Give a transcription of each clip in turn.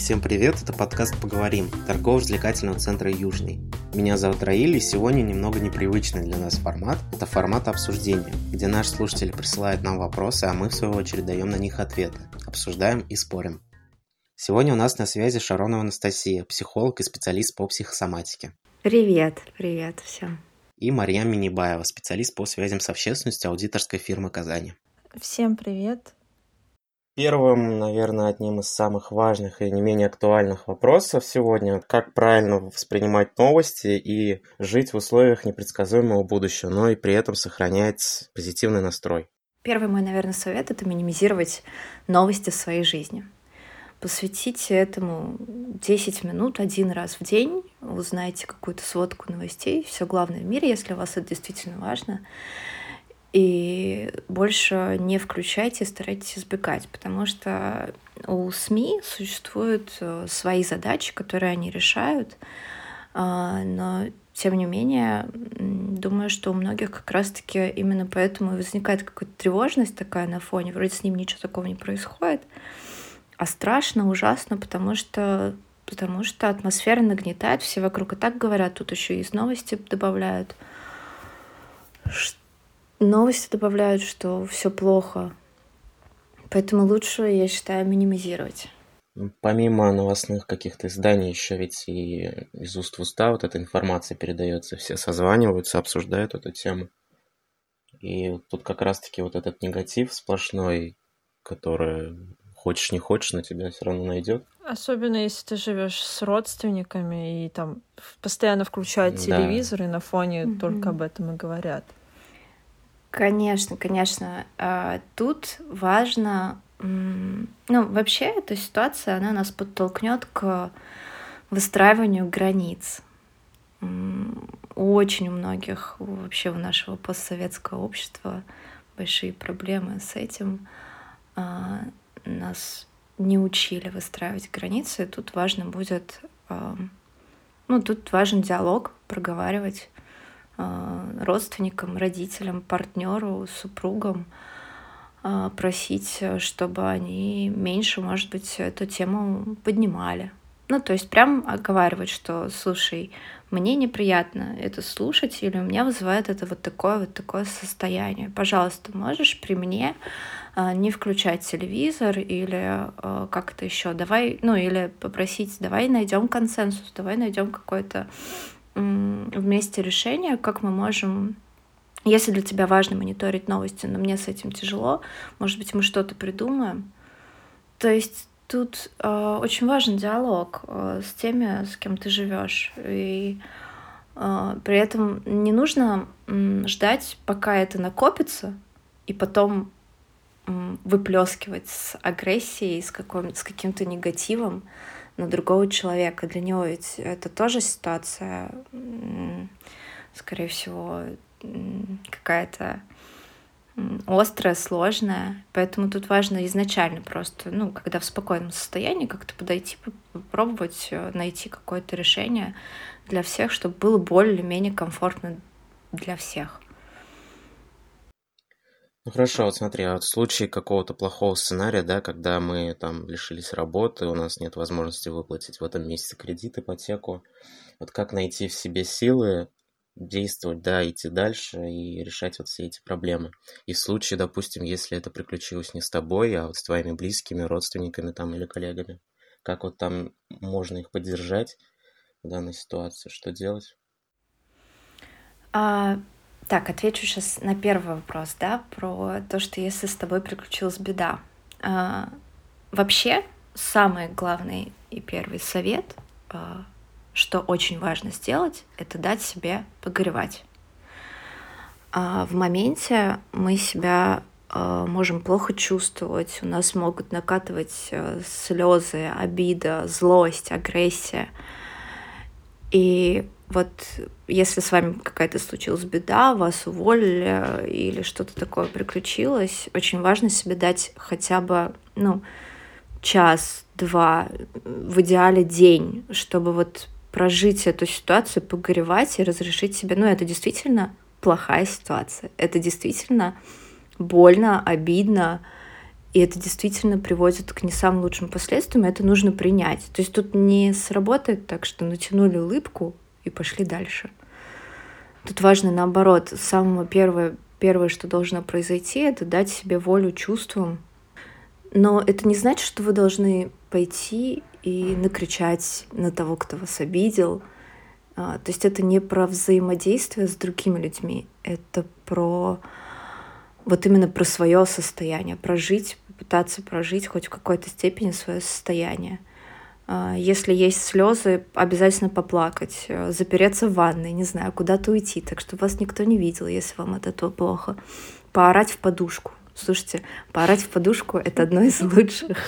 Всем привет, это подкаст «Поговорим» торгово-развлекательного центра «Южный». Меня зовут Раиль, и сегодня немного непривычный для нас формат. Это формат обсуждения, где наши слушатели присылают нам вопросы, а мы в свою очередь даем на них ответы, обсуждаем и спорим. Сегодня у нас на связи Шаронова Анастасия, психолог и специалист по психосоматике. Привет, привет всем. И Марьям Минибаева, специалист по связям с общественностью аудиторской фирмы «Казани». Всем привет. Первым, наверное, одним из самых важных и не менее актуальных вопросов сегодня, как правильно воспринимать новости и жить в условиях непредсказуемого будущего, но и при этом сохранять позитивный настрой. Первый мой, наверное, совет — это минимизировать новости в своей жизни. Посвятите этому 10 минут один раз в день, узнайте какую-то сводку новостей, все главное в мире, если у вас это действительно важно. И больше не включайте, старайтесь избегать, потому что у СМИ существуют э, свои задачи, которые они решают, а, но тем не менее, думаю, что у многих как раз-таки именно поэтому возникает какая-то тревожность такая на фоне, вроде с ним ничего такого не происходит, а страшно, ужасно, потому что потому что атмосфера нагнетает, все вокруг и так говорят, тут еще и из новости добавляют. Новости добавляют, что все плохо. Поэтому лучше, я считаю, минимизировать. Помимо новостных каких-то изданий, еще ведь и из уст в уста вот эта информация передается, все созваниваются, обсуждают эту тему. И тут как раз-таки вот этот негатив сплошной, который хочешь не хочешь, на тебя все равно найдет. Особенно если ты живешь с родственниками и там постоянно включают да. телевизор и на фоне mm-hmm. только об этом и говорят. Конечно, конечно. А, тут важно, ну, вообще эта ситуация, она нас подтолкнет к выстраиванию границ. Очень у многих вообще у нашего постсоветского общества большие проблемы с этим. А, нас не учили выстраивать границы. Тут важно будет, ну, тут важен диалог, проговаривать родственникам, родителям, партнеру, супругам а, просить, чтобы они меньше, может быть, эту тему поднимали. Ну, то есть прям оговаривать, что, слушай, мне неприятно это слушать, или у меня вызывает это вот такое вот такое состояние. Пожалуйста, можешь при мне не включать телевизор или как-то еще, давай, ну или попросить, давай найдем консенсус, давай найдем какое-то вместе решение, как мы можем если для тебя важно мониторить новости, но мне с этим тяжело, может быть, мы что-то придумаем. То есть тут э, очень важен диалог э, с теми, с кем ты живешь. И э, при этом не нужно э, ждать, пока это накопится, и потом выплескивать с агрессией, с, с каким-то негативом на другого человека. Для него ведь это тоже ситуация, скорее всего, какая-то острая, сложная. Поэтому тут важно изначально просто, ну, когда в спокойном состоянии, как-то подойти, попробовать э, найти какое-то решение для всех, чтобы было более-менее комфортно для всех. Ну хорошо, вот смотри, а вот в случае какого-то плохого сценария, да, когда мы там лишились работы, у нас нет возможности выплатить в этом месяце кредит, ипотеку, вот как найти в себе силы действовать, да, идти дальше и решать вот все эти проблемы. И в случае, допустим, если это приключилось не с тобой, а вот с твоими близкими, родственниками там или коллегами, как вот там можно их поддержать в данной ситуации, что делать? А, так, отвечу сейчас на первый вопрос, да, про то, что если с тобой приключилась беда. А, вообще, самый главный и первый совет, а, что очень важно сделать, это дать себе погоревать. А, в моменте мы себя а, можем плохо чувствовать, у нас могут накатывать а, слезы, обида, злость, агрессия. И вот если с вами какая-то случилась беда, вас уволили или что-то такое приключилось, очень важно себе дать хотя бы, ну, час, два, в идеале день, чтобы вот прожить эту ситуацию, погоревать и разрешить себе, ну, это действительно плохая ситуация, это действительно больно, обидно, и это действительно приводит к не самым лучшим последствиям, это нужно принять. То есть тут не сработает так, что натянули улыбку и пошли дальше. Тут важно наоборот, самое первое, первое, что должно произойти, это дать себе волю чувствам. Но это не значит, что вы должны пойти и накричать на того, кто вас обидел. А, то есть это не про взаимодействие с другими людьми, это про вот именно про свое состояние, прожить, попытаться прожить хоть в какой-то степени свое состояние. А, если есть слезы, обязательно поплакать, э, запереться в ванной, не знаю, куда-то уйти, так что вас никто не видел, если вам от этого плохо. Поорать в подушку. Слушайте, поорать в подушку — это одно из лучших,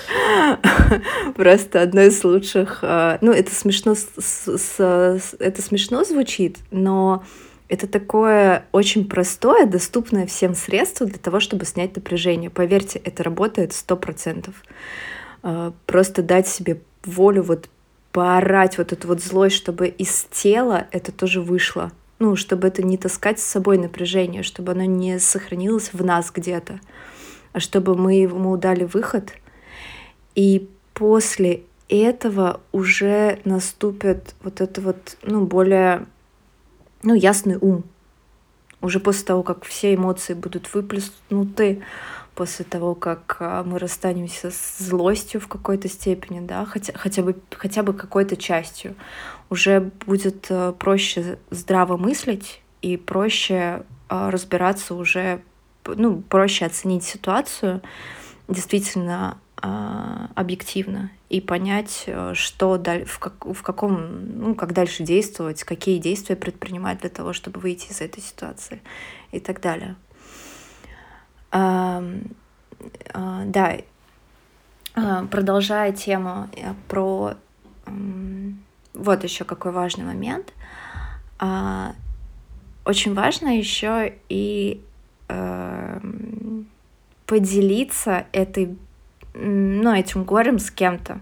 просто одно из лучших. А, ну, это смешно, это смешно звучит, но это такое очень простое, доступное всем средство для того, чтобы снять напряжение. Поверьте, это работает сто процентов. А, просто дать себе волю вот поорать вот эту вот злость, чтобы из тела это тоже вышло. Ну, чтобы это не таскать с собой напряжение, чтобы оно не сохранилось в нас где-то, а чтобы мы ему дали выход. И после этого уже наступит вот это вот, ну, более, ну, ясный ум. Уже после того, как все эмоции будут выплеснуты, после того, как а, мы расстанемся с злостью в какой-то степени, да, хотя, хотя бы, хотя бы какой-то частью, уже будет э, проще здраво мыслить и проще а, разбираться уже, ну, проще оценить ситуацию действительно а, объективно и понять, э, что в, как, в каком, ну, как дальше действовать, какие действия предпринимать для того, чтобы выйти из этой ситуации и так далее. А, да, а, продолжая тему э, про... Вот еще какой важный момент. А, очень важно еще и эм, поделиться этой, ну, этим горем с кем-то.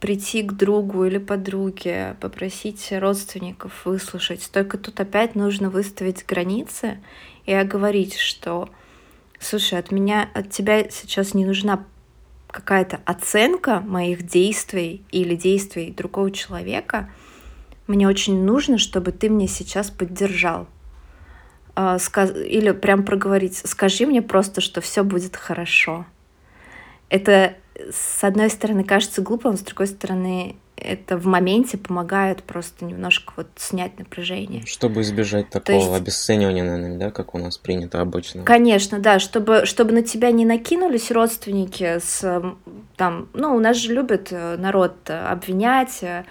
Прийти к другу или подруге, попросить родственников выслушать. Только тут опять нужно выставить границы и оговорить, что, слушай, от меня, от тебя сейчас не нужна какая-то оценка моих действий или действий другого человека. Мне очень нужно, чтобы ты мне сейчас поддержал. А, или прям проговорить, скажи мне просто, что все будет хорошо. Это, с одной стороны, кажется глупым, с другой стороны, это в моменте помогает просто немножко вот снять напряжение. Чтобы избежать такого есть... обесценивания, наверное, да, как у нас принято обычно. Конечно, да, чтобы, чтобы на тебя не накинулись родственники с там, ну, у нас же любят э, народ обвинять, э,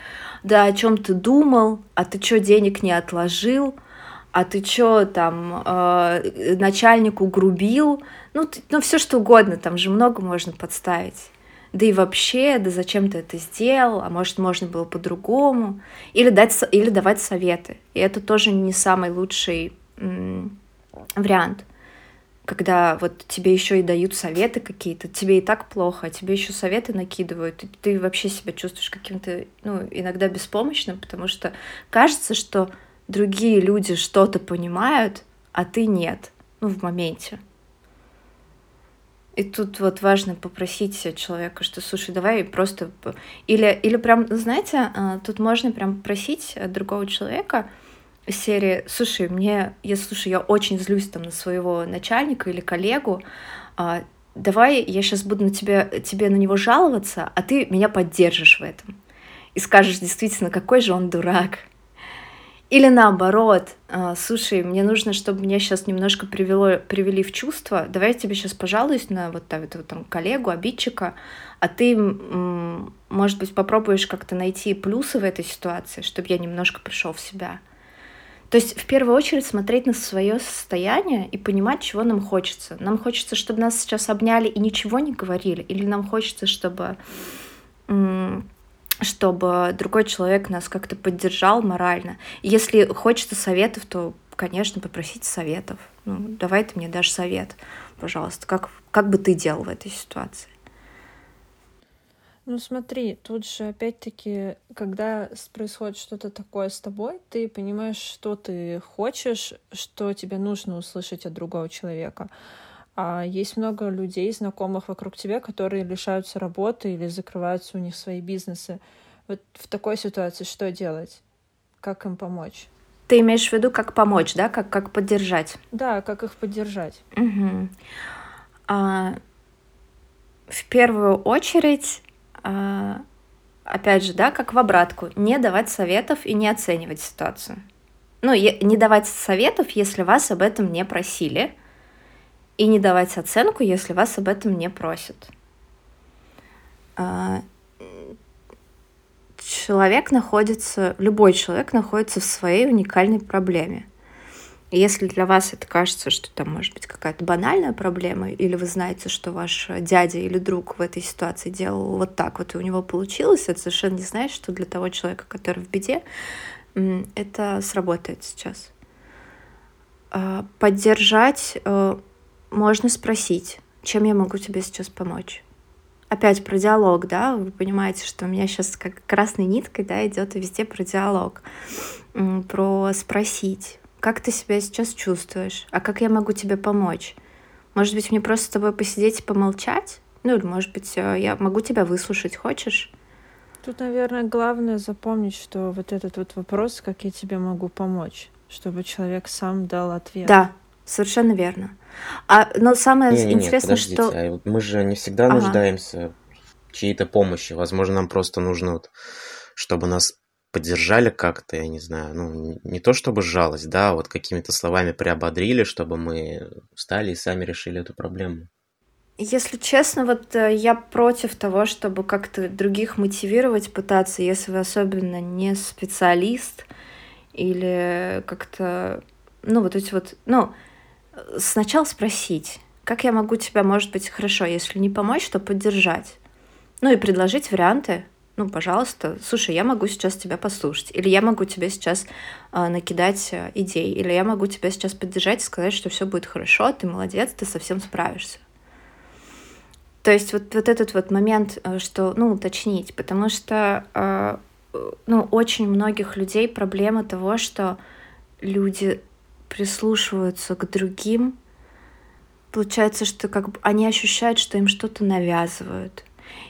да, о чем ты думал, а ты что, денег не отложил, а ты что, там, э, начальнику грубил, ну, ты, ну, все что угодно, там же много можно подставить да и вообще, да зачем ты это сделал, а может, можно было по-другому, или, дать, или давать советы. И это тоже не самый лучший вариант, когда вот тебе еще и дают советы какие-то, тебе и так плохо, а тебе еще советы накидывают, и ты вообще себя чувствуешь каким-то, ну, иногда беспомощным, потому что кажется, что другие люди что-то понимают, а ты нет, ну, в моменте. И тут вот важно попросить человека, что, слушай, давай просто... Или, или прям, знаете, а, тут можно прям просить другого человека из серии, слушай, мне, я, слушай, я очень злюсь там на своего начальника или коллегу, а, давай я сейчас буду на тебя, тебе на него жаловаться, а ты меня поддержишь в этом. И скажешь действительно, какой же он дурак, или наоборот, а, слушай, мне нужно, чтобы меня сейчас немножко привело, привели в чувство, давай я тебе сейчас пожалуюсь на вот этого там коллегу, обидчика, а ты, может быть, попробуешь как-то найти плюсы в этой ситуации, чтобы я немножко пришел в себя. То есть в первую очередь смотреть на свое состояние и понимать, чего нам хочется. Нам хочется, чтобы нас сейчас обняли и ничего не говорили, или нам хочется, чтобы чтобы другой человек нас как-то поддержал морально. если хочется советов, то, конечно, попросить советов. Ну, давай ты мне дашь совет, пожалуйста. Как, как бы ты делал в этой ситуации? Ну смотри, тут же опять-таки, когда происходит что-то такое с тобой, ты понимаешь, что ты хочешь, что тебе нужно услышать от другого человека. А есть много людей, знакомых вокруг тебя, которые лишаются работы или закрываются у них свои бизнесы. Вот в такой ситуации что делать? Как им помочь? Ты имеешь в виду, как помочь, да? Как, как поддержать? Да, как их поддержать. Угу. А, в первую очередь, а, опять же, да, как в обратку, не давать советов и не оценивать ситуацию. Ну, не давать советов, если вас об этом не просили, и не давать оценку, если вас об этом не просят. А, человек находится, любой человек находится в своей уникальной проблеме. И если для вас это кажется, что там может быть какая-то банальная проблема, или вы знаете, что ваш дядя или друг в этой ситуации делал вот так вот, и у него получилось, это совершенно не значит, что для того человека, который в беде, это сработает сейчас. А, поддержать э, можно спросить, чем я могу тебе сейчас помочь опять про диалог, да, вы понимаете, что у меня сейчас как красной ниткой, да, идет везде про диалог, про спросить, как ты себя сейчас чувствуешь, а как я могу тебе помочь? Может быть, мне просто с тобой посидеть и помолчать? Ну, или, может быть, э, я могу тебя выслушать, хочешь? Тут, наверное, главное запомнить, что вот этот вот вопрос, как я тебе могу помочь, чтобы человек сам дал ответ. Да, совершенно верно. А, но самое Не, интересное, подождите, что... а вот мы же не всегда Ага. нуждаемся в чьей-то помощи. Возможно, нам просто нужно, вот, чтобы нас поддержали как-то, я не знаю, ну, не- не то чтобы жалость, да, а вот какими-то словами приободрили, чтобы мы встали и сами решили эту проблему. Если честно, вот э, я против того, чтобы как-то других мотивировать пытаться, если вы особенно не специалист или как-то, ну, вот эти вот, ну, сначала спросить, как я могу тебя, может быть, хорошо, если не помочь, то поддержать. Ну и предложить варианты. Ну, пожалуйста, слушай, я могу сейчас тебя послушать, или я могу тебе сейчас э, накидать идей, или я могу тебя сейчас поддержать и сказать, что все будет хорошо, ты молодец, ты совсем справишься. То есть вот, вот этот вот момент, э, что, ну, уточнить, потому что, э, э, ну, очень многих людей проблема того, что люди прислушиваются к другим, получается, что как бы они ощущают, что им что-то навязывают,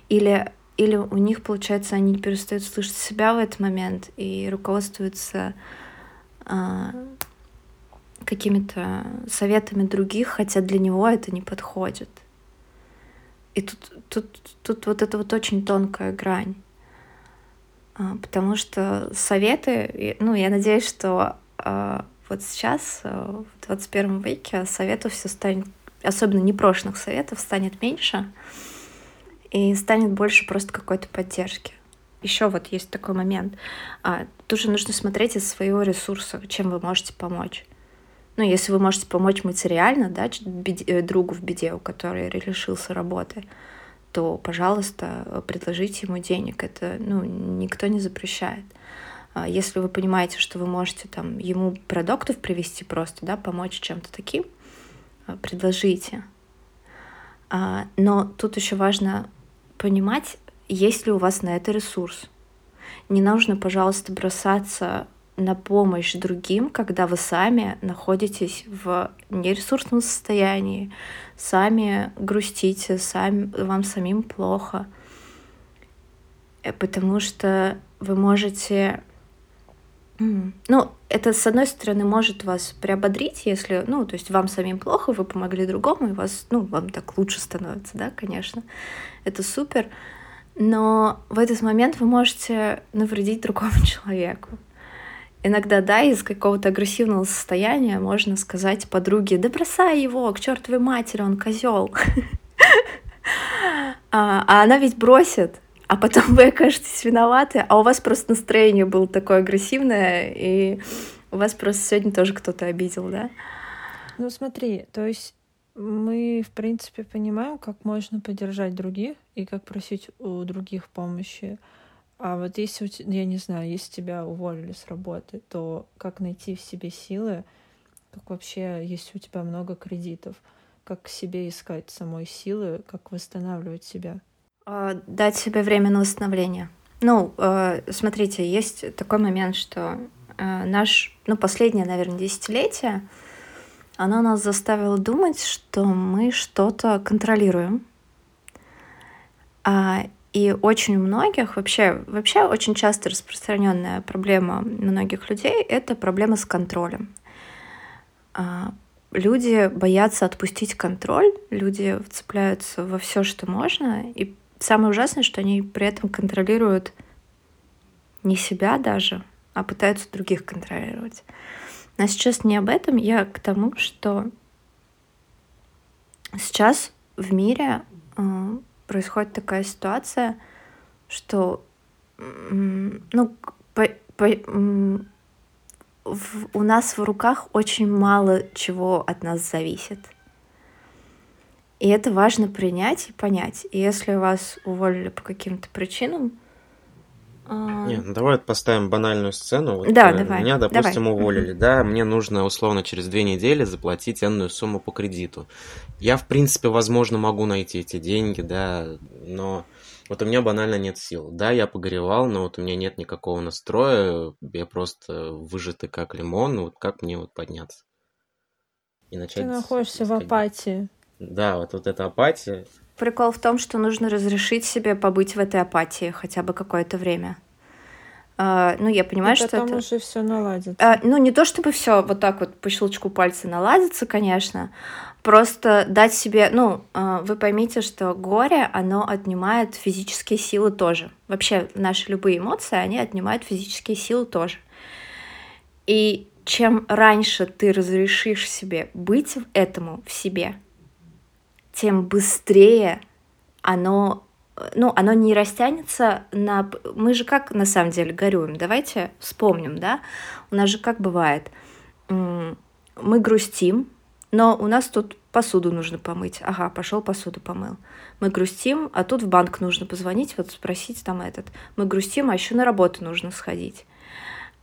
или или у них, получается, они перестают слышать себя в этот момент и руководствуются а, какими-то советами других, хотя для него это не подходит. И тут, тут, тут вот это вот очень тонкая грань. А, Потому что советы, ну, я надеюсь, что а, вот сейчас, а, в 21 веке, советов все станет, особенно непрошенных советов, станет меньше, и станет больше просто какой-то поддержки. Еще вот есть такой момент. А, Тоже нужно смотреть из своего ресурса, чем вы можете помочь. Ну, если вы можете помочь материально, да, э, другу в беде, у которого лишился работы, то, пожалуйста, э, предложите ему денег. Это, ну, никто не запрещает. А Если вы понимаете, что вы можете там ему продуктов привезти просто, да, помочь чем-то таким, а, предложите. А, Но тут еще важно понимать, есть ли у вас на это ресурс. Не нужно, пожалуйста, бросаться на помощь другим, когда вы сами находитесь в нересурсном состоянии, сами грустите, сами, вам самим плохо. Э, Потому что вы можете... м, Ну, это, с одной стороны, может вас приободрить, если, ну, то есть вам самим плохо, вы помогли другому, и вас, ну, вам так лучше становится, да, конечно. Это супер. Но в этот момент вы можете навредить другому человеку. Иногда, да, из какого-то агрессивного состояния можно сказать подруге, да бросай его, к чертовой матери, он козел. А, а она ведь бросит, а потом вы окажетесь виноваты, а у вас просто настроение было такое агрессивное, и у вас просто сегодня тоже кто-то обидел, да? Ну смотри, то есть мы, в принципе, понимаем, как можно поддержать других и как просить у других помощи. А вот если, я не знаю, если тебя уволили с работы, то как найти в себе силы, как вообще, если у тебя много кредитов, как себе искать самой силы, как восстанавливать себя? А, Дать себе время на восстановление. Ну, э, смотрите, есть такой момент, что э, наш, ну, последнее, наверное, десятилетие, Оно нас заставило думать, что мы что-то контролируем. А, и очень у многих, вообще, вообще очень часто распространенная проблема многих людей — это проблема с контролем. А, люди боятся отпустить контроль, люди вцепляются во все, что можно, и самое ужасное, что они при этом контролируют не себя даже, а пытаются других контролировать. Но сейчас не об этом, я к тому, что сейчас в мире э, происходит такая ситуация, что ну, по, по, в, у нас в руках очень мало чего от нас зависит. И это важно принять и понять. И если вас уволили по каким-то причинам, а, Не, ну давай поставим банальную сцену. Вот, да, э, давай. Меня, допустим, давай. уволили, да, мне нужно условно через две недели заплатить энную сумму по кредиту. Я, в принципе, возможно, могу найти эти деньги, да, но вот у меня банально нет сил. Да, я погоревал, но вот у меня нет никакого настроя, я просто выжатый как лимон, вот как мне вот подняться? И начать Ты находишься в апатии. Да, вот, вот эта апатия, Прикол в том, что нужно разрешить себе побыть в этой апатии хотя бы какое-то время. Uh, ну, я понимаю, и что потом это... уже все наладится. Uh, ну, не то чтобы все вот так вот по щелчку пальца наладится, конечно. Просто дать себе, ну, uh, вы поймите, что горе, оно отнимает физические силы тоже. Вообще, наши любые эмоции, они отнимают физические силы тоже. И чем раньше ты разрешишь себе быть этому в себе, тем быстрее оно ну, оно не растянется на... Мы же как на самом деле горюем? Давайте вспомним, да? У нас же как бывает? Мы грустим, но у нас тут посуду нужно помыть. Ага, пошел посуду помыл. Мы грустим, а тут в банк нужно позвонить, вот спросить там этот. Мы грустим, а еще на работу нужно сходить.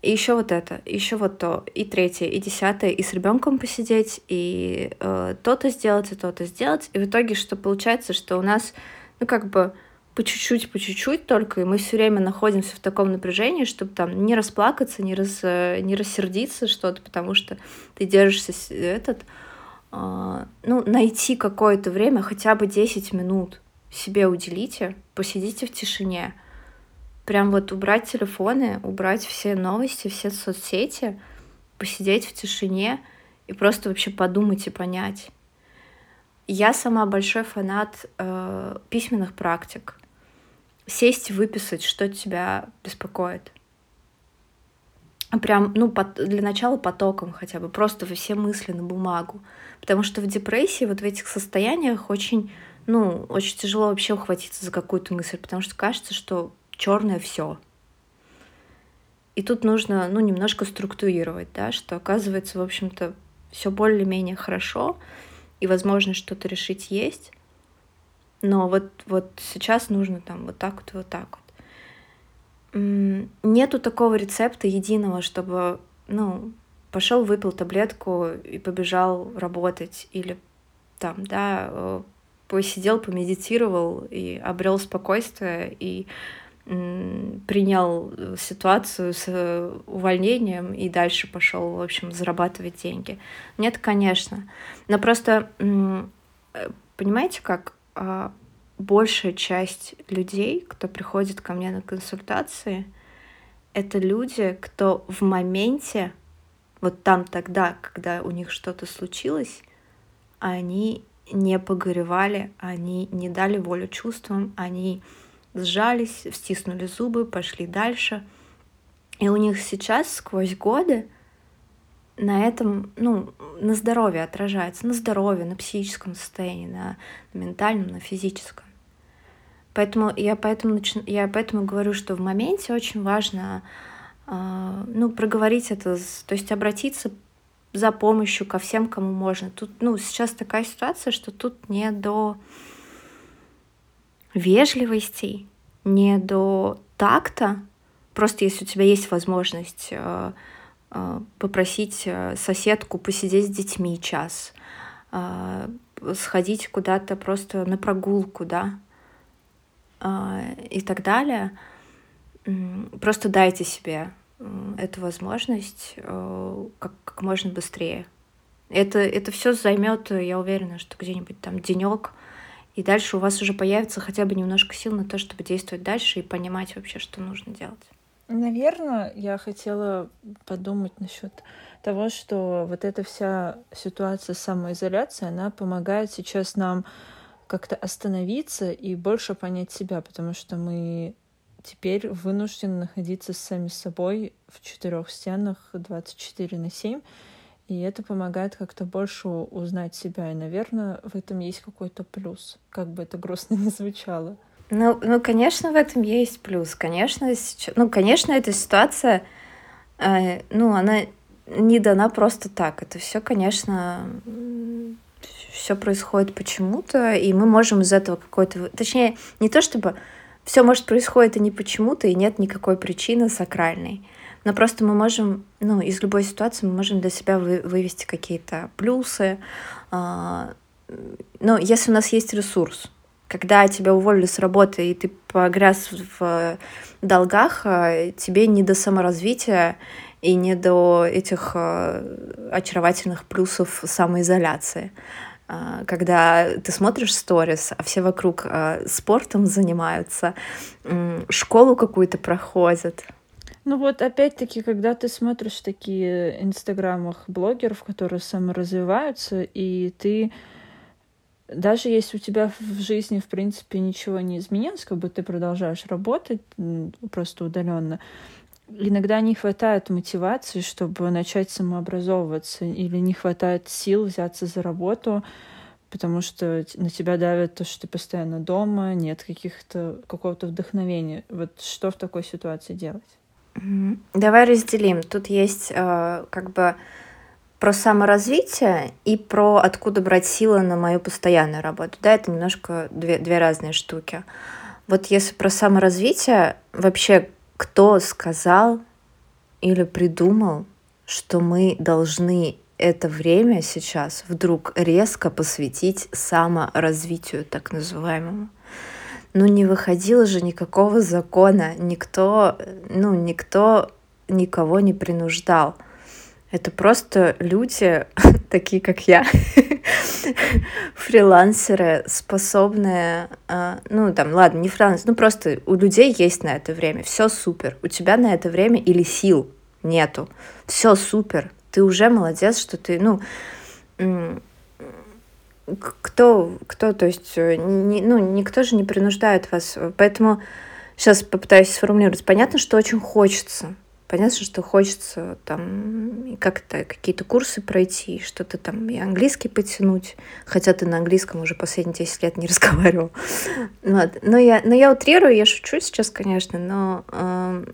И еще вот это, еще вот то, и третье, и десятое, и с ребенком посидеть, и э, то-то сделать, и то-то сделать. И в итоге, что получается, что у нас, ну, как бы по чуть-чуть, по чуть-чуть только, и мы все время находимся в таком напряжении, чтобы там не расплакаться, не, рас, э, не рассердиться что-то, потому что ты держишься этот, э, ну, найти какое-то время, хотя бы 10 минут себе уделите, посидите в тишине, прям вот убрать телефоны, убрать все новости, все соцсети, посидеть в тишине и просто вообще подумать и понять. Я сама большой фанат э, письменных практик. Сесть и выписать, что тебя беспокоит. Прям, ну, под, для начала потоком хотя бы, просто все мысли на бумагу. Потому что в депрессии, вот в этих состояниях очень, ну, очень тяжело вообще ухватиться за какую-то мысль, потому что кажется, что черное все. И тут нужно, ну, немножко структурировать, да, что оказывается, в общем-то, все более-менее хорошо, и возможность что-то решить есть, но вот, вот сейчас нужно там вот так вот, вот так вот. Нету такого рецепта единого, чтобы, ну, пошел, выпил таблетку и побежал работать, или там, да, э, посидел, помедитировал и обрел спокойствие и принял э, ситуацию с э, увольнением и дальше пошел, в общем, зарабатывать деньги. Нет, конечно. Но просто, э, понимаете, как а, большая часть людей, кто приходит ко мне на консультации, это люди, кто в моменте, вот там тогда, когда у них что-то случилось, они не погоревали, они не дали волю чувствам, они сжались, стиснули зубы, пошли дальше. И у них сейчас сквозь годы на этом, ну, на здоровье отражается, на здоровье, на психическом состоянии, на, на ментальном, на физическом. Поэтому я поэтому, нач... я поэтому говорю, что в моменте очень важно э, ну, проговорить это, то есть обратиться за помощью ко всем, кому можно. Тут, ну, сейчас такая ситуация, что тут не до вежливостей, не до такта. Просто если у тебя есть возможность э, э, попросить э, соседку посидеть с детьми час, сходить куда-то просто на прогулку, да, и так далее. Просто дайте себе эту возможность как, как можно быстрее. Это, это все займет, я уверена, что где-нибудь там денек, и дальше у вас уже появится хотя бы немножко сил на то, чтобы действовать дальше и понимать вообще, что нужно делать. Наверное, я хотела подумать насчет того, что вот эта вся ситуация самоизоляции, она помогает сейчас нам как-то остановиться и больше понять себя, потому что мы теперь вынуждены находиться сами собой в четырех стенах 24 на 7, и это помогает как-то больше узнать себя. И, наверное, в этом есть какой-то плюс, как бы это грустно не звучало. Ну, ну, конечно, в этом есть плюс. Конечно, сейчас, ну, конечно, эта ситуация, э, ну, она не дана просто так. Это все, конечно, все происходит почему-то, и мы можем из этого какой-то... Точнее, не то чтобы все может происходит и не почему-то, и нет никакой причины сакральной. Но просто мы можем, ну, из любой ситуации мы можем для себя вы, вывести какие-то плюсы. А, ну, если у нас есть ресурс, когда тебя уволили с работы, и ты погряз в долгах, а, тебе не до саморазвития и не до этих а, очаровательных плюсов самоизоляции. А, когда ты смотришь сторис, а все вокруг спортом занимаются, школу какую-то проходят. Ну вот опять-таки, когда ты смотришь такие инстаграмах блогеров, которые саморазвиваются, и ты даже если у тебя в жизни, в принципе, ничего не изменилось, как бы ты продолжаешь работать просто удаленно, иногда не хватает мотивации, чтобы начать самообразовываться, или не хватает сил взяться за работу, потому что на тебя давит то, что ты постоянно дома, нет каких-то какого-то вдохновения. Вот что в такой ситуации делать? Давай разделим. Тут есть э, как бы про саморазвитие и про откуда брать силы на мою постоянную работу. Да, это немножко две, две разные штуки. Вот если про саморазвитие, вообще кто сказал или придумал, что мы должны это время сейчас вдруг резко посвятить саморазвитию, так называемому. Ну, не выходило же никакого закона, никто, ну, никто никого не принуждал. Это просто люди, такие как я, фрилансеры, способные, а, ну там, ладно, не фрилансеры, ну просто у людей есть на это время, все супер. У тебя на это время или сил нету, все супер. Ты уже молодец, что ты, ну, кто, кто, то есть, э, не, ну, никто же не принуждает вас. Поэтому сейчас попытаюсь сформулировать. Понятно, что очень хочется Понятно, что хочется там как-то какие-то курсы пройти, что-то там и английский потянуть, хотя ты на английском уже последние 10 лет не разговаривал. Вот. Но, я, но я утрирую, я шучу сейчас, конечно, но э,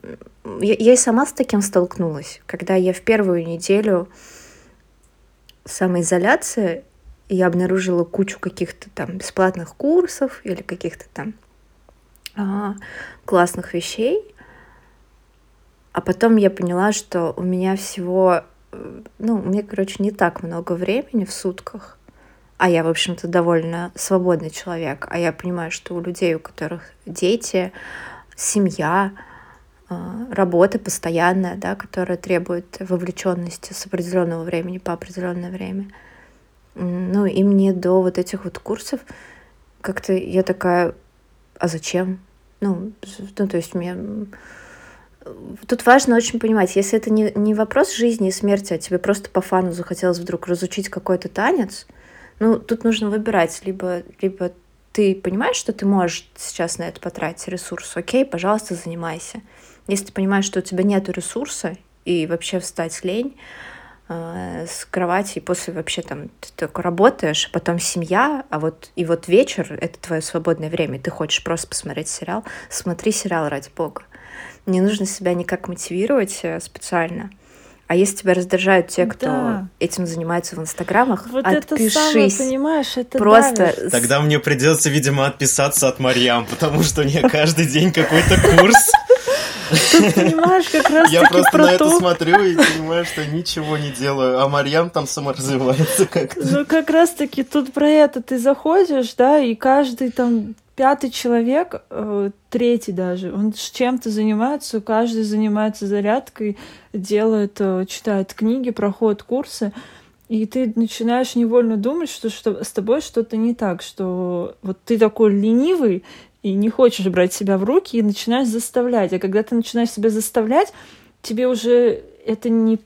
я, я и сама с таким столкнулась, когда я в первую неделю самоизоляции я обнаружила кучу каких-то там бесплатных курсов или каких-то там а, классных вещей, а потом я поняла, что у меня всего, э, ну, у меня, короче, не так много времени в сутках. А я, в общем-то, довольно свободный человек. А я понимаю, что у людей, у которых дети, семья, э, работа постоянная, да, которая требует вовлеченности с определенного времени по определенное время. Ну, и мне до вот этих вот курсов как-то я такая, а зачем? Ну, ну то есть мне тут важно очень понимать, если это не, не вопрос жизни и смерти, а тебе просто по фану захотелось вдруг разучить какой-то танец, ну, тут нужно выбирать, либо, либо ты понимаешь, что ты можешь сейчас на это потратить ресурс, окей, пожалуйста, занимайся. Если ты понимаешь, что у тебя нет ресурса, и вообще встать лень с кровати, и после вообще там ты только работаешь, а потом семья, а вот и вот вечер — это твое свободное время, ты хочешь просто посмотреть сериал, смотри сериал ради бога. Не нужно себя никак мотивировать э, специально. А если тебя раздражают те, кто да. этим занимается в инстаграмах, вот отпишись. Это самое, понимаешь, это просто. Давишь. Тогда мне придется, видимо, отписаться от Марьям, потому что у нее каждый день какой-то курс. Тут понимаешь, как раз Я просто на это смотрю и понимаю, что ничего не делаю, а Марьям там саморазвивается как-то. Ну, как раз-таки тут про это ты заходишь, да, и каждый там пятый человек, э, третий даже, он чем-то занимается, каждый занимается зарядкой, делает, э, читает книги, проходит курсы. И ты начинаешь невольно думать, что, что с тобой что-то не так, что вот ты такой ленивый и не хочешь брать себя в руки и начинаешь заставлять. А когда ты начинаешь себя заставлять, тебе уже это не,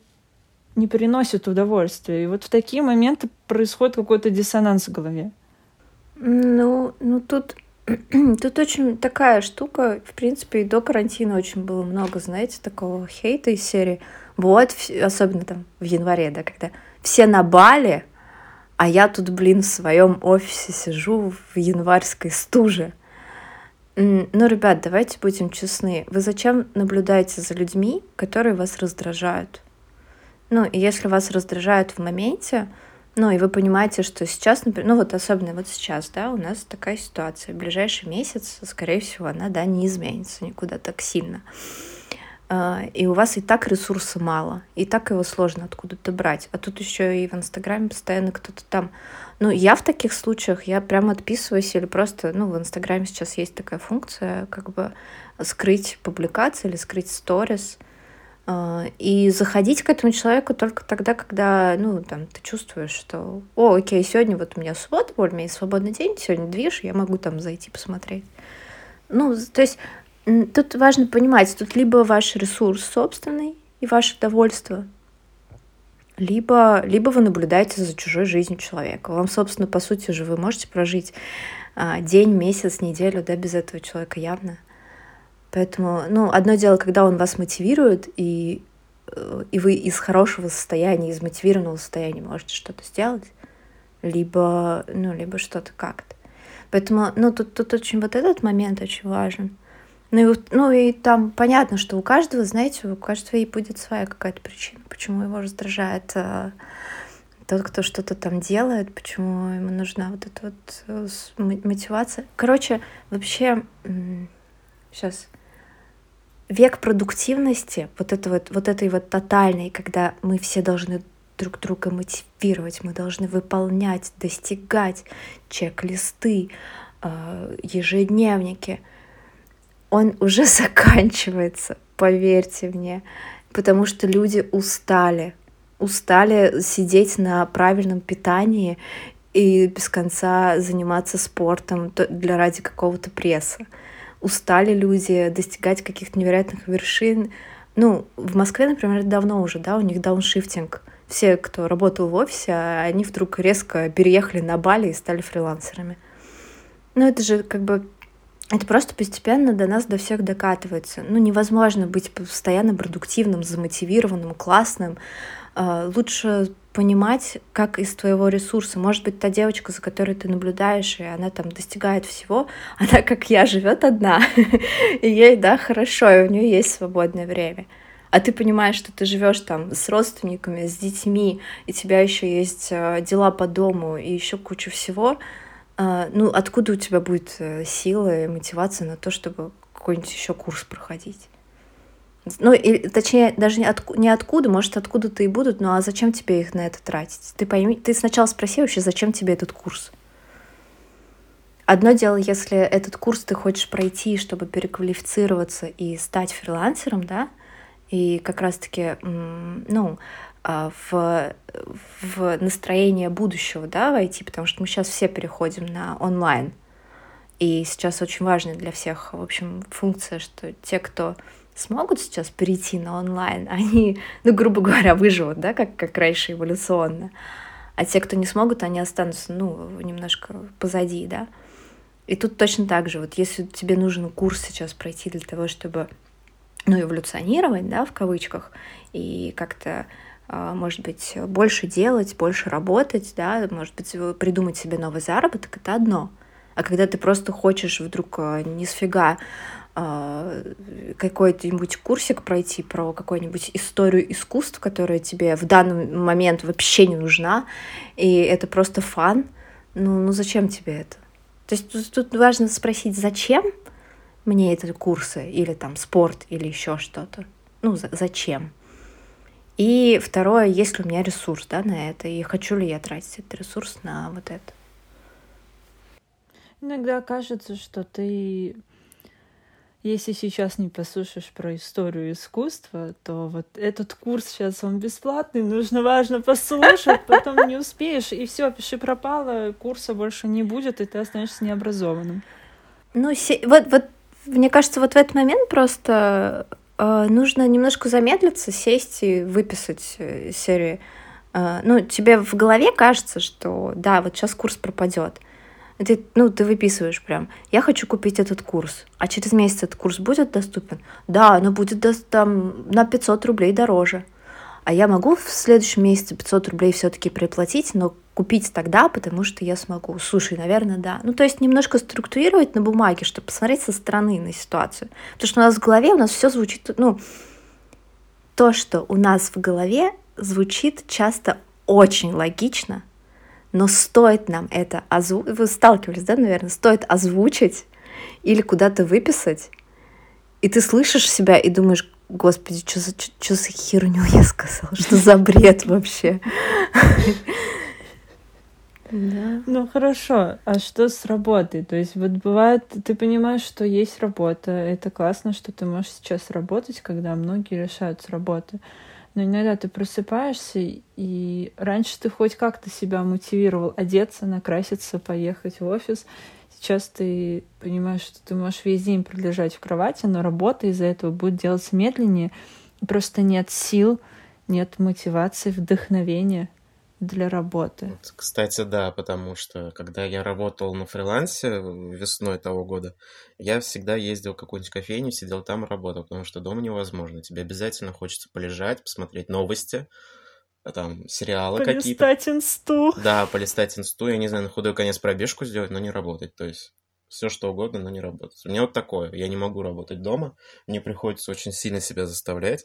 не приносит удовольствия. И вот в такие моменты происходит какой-то диссонанс в голове. Ну, ну тут Тут очень такая штука, в принципе, и до карантина очень было много, знаете, такого хейта из серии. Вот, особенно там в январе, да, когда все на Бали, а я тут, блин, в своем офисе сижу в январской стуже. Ну, ребят, давайте будем честны. Вы зачем наблюдаете за людьми, которые вас раздражают? Ну, и если вас раздражают в моменте, ну, и вы понимаете, что сейчас, например, ну вот особенно вот сейчас, да, у нас такая ситуация. В ближайший месяц, скорее всего, она, да, не изменится никуда так сильно. А, и у вас и так ресурса мало, и так его сложно откуда-то брать. А тут еще и в Инстаграме постоянно кто-то там. Ну, я в таких случаях, я прямо отписываюсь или просто, ну, в Инстаграме сейчас есть такая функция, как бы скрыть публикации или скрыть сторис. А, и заходить к этому человеку только тогда, когда, ну, там, ты чувствуешь, что, о, окей, сегодня вот у меня суббота, более-менее свободный день, сегодня движ, я могу там зайти посмотреть. Ну, то есть тут важно понимать, тут либо ваш ресурс собственный и ваше довольство, либо, либо вы наблюдаете за чужой жизнью человека. Вам, собственно, по сути же, вы можете прожить а, день, месяц, неделю, да, без этого человека явно. Поэтому, ну, одно дело, когда он вас мотивирует, и, э, и вы из хорошего состояния, из мотивированного состояния можете что-то сделать, либо, ну, либо что-то как-то. Поэтому, ну, тут, тут очень вот этот момент очень важен. Ну и, ну и там понятно, что у каждого, знаете, у каждого и будет своя какая-то причина, почему его раздражает э, тот, кто что-то там делает, почему ему нужна вот эта вот э, мотивация. Короче, вообще, сейчас век продуктивности, вот, это вот, вот этой вот тотальной, когда мы все должны друг друга мотивировать, мы должны выполнять, достигать чек-листы, э, ежедневники, он уже заканчивается, поверьте мне, потому что люди устали, устали сидеть на правильном питании и без конца заниматься спортом для ради какого-то пресса устали люди достигать каких-то невероятных вершин. Ну, в Москве, например, давно уже, да, у них дауншифтинг. Все, кто работал в офисе, они вдруг резко переехали на Бали и стали фрилансерами. Ну, это же как бы это просто постепенно до нас, до всех докатывается. Ну, невозможно быть постоянно продуктивным, замотивированным, классным. А, лучше понимать, как из твоего ресурса. Может быть, та девочка, за которой ты наблюдаешь, и она там достигает всего, она, как я, живет одна, и ей, да, хорошо, и у нее есть свободное время. А ты понимаешь, что ты живешь там с родственниками, с детьми, и у тебя еще есть э, дела по дому и еще куча всего. А, ну, откуда у тебя будет э, сила и мотивация на то, чтобы какой-нибудь еще курс проходить? Ну, и, точнее, даже не, от, не откуда, может, откуда-то и будут, ну а зачем тебе их на это тратить? Ты пойми, ты сначала спроси вообще, зачем тебе этот курс? Одно дело, если этот курс ты хочешь пройти, чтобы переквалифицироваться и стать фрилансером, да, и как раз-таки, ну, в, в настроение будущего, да, войти, потому что мы сейчас все переходим на онлайн. И сейчас очень важная для всех, в общем, функция, что те, кто смогут сейчас перейти на онлайн, они, ну, грубо говоря, выживут, да, как, как раньше эволюционно. А те, кто не смогут, они останутся, ну, немножко позади, да. И тут точно так же, вот если тебе нужен курс сейчас пройти для того, чтобы, ну, эволюционировать, да, в кавычках, и как-то, а, может быть, больше делать, больше работать, да, может быть, придумать себе новый заработок, это одно. А когда ты просто хочешь вдруг а, ни фига а, какой-нибудь курсик пройти про какую-нибудь историю искусств, которая тебе в данный момент вообще не нужна, и это просто фан, ну, ну зачем тебе это? То есть тут, тут важно спросить, зачем мне эти курсы, или там спорт, или еще что-то. Ну, за, зачем? И второе, есть ли у меня ресурс да, на это, и хочу ли я тратить этот ресурс на вот это. Иногда кажется, что ты если сейчас не послушаешь про историю искусства, то вот этот курс сейчас он бесплатный, нужно важно послушать, потом не успеешь, и все, пиши пропало, курса больше не будет, и ты останешься необразованным. Ну, вот, вот мне кажется, вот в этот момент просто нужно немножко замедлиться, сесть и выписать э, серию. Э, ну, тебе в голове кажется, что да, вот сейчас курс пропадет. Ты, ну, ты выписываешь прям, я хочу купить этот курс, а через месяц этот курс будет доступен? Да, но будет до, там, на 500 рублей дороже. А я могу в следующем месяце 500 рублей все-таки приплатить, но купить тогда, потому что я смогу. Слушай, наверное, да. Ну, то есть немножко структурировать на бумаге, чтобы посмотреть со стороны на ситуацию. Потому что у нас в голове у нас все звучит, ну, то, что у нас в голове звучит часто очень логично, но стоит нам это озвучить, вы сталкивались, да, наверное, стоит озвучить или куда-то выписать, и ты слышишь себя и думаешь, господи, что за, что за херню я сказала, что за бред вообще. Да. Ну хорошо, а что с работой? То есть вот бывает, ты понимаешь, что есть работа, это классно, что ты можешь сейчас работать, когда многие лишаются работы но иногда ты просыпаешься, и раньше ты хоть как-то себя мотивировал одеться, накраситься, поехать в офис. Сейчас ты понимаешь, что ты можешь весь день пролежать в кровати, но работа из-за этого будет делаться медленнее. Просто нет сил, нет мотивации, вдохновения для работы. Кстати, да, потому что когда я работал на фрилансе весной того года, я всегда ездил в какую-нибудь кофейню, сидел там и работал, потому что дома невозможно. Тебе обязательно хочется полежать, посмотреть новости, там, сериалы какие-то. Полистать инсту. Да, полистать инсту, я не знаю, на худой конец пробежку сделать, но не работать. То есть все что угодно, но не работать. У меня вот такое. Я не могу работать дома. Мне приходится очень сильно себя заставлять.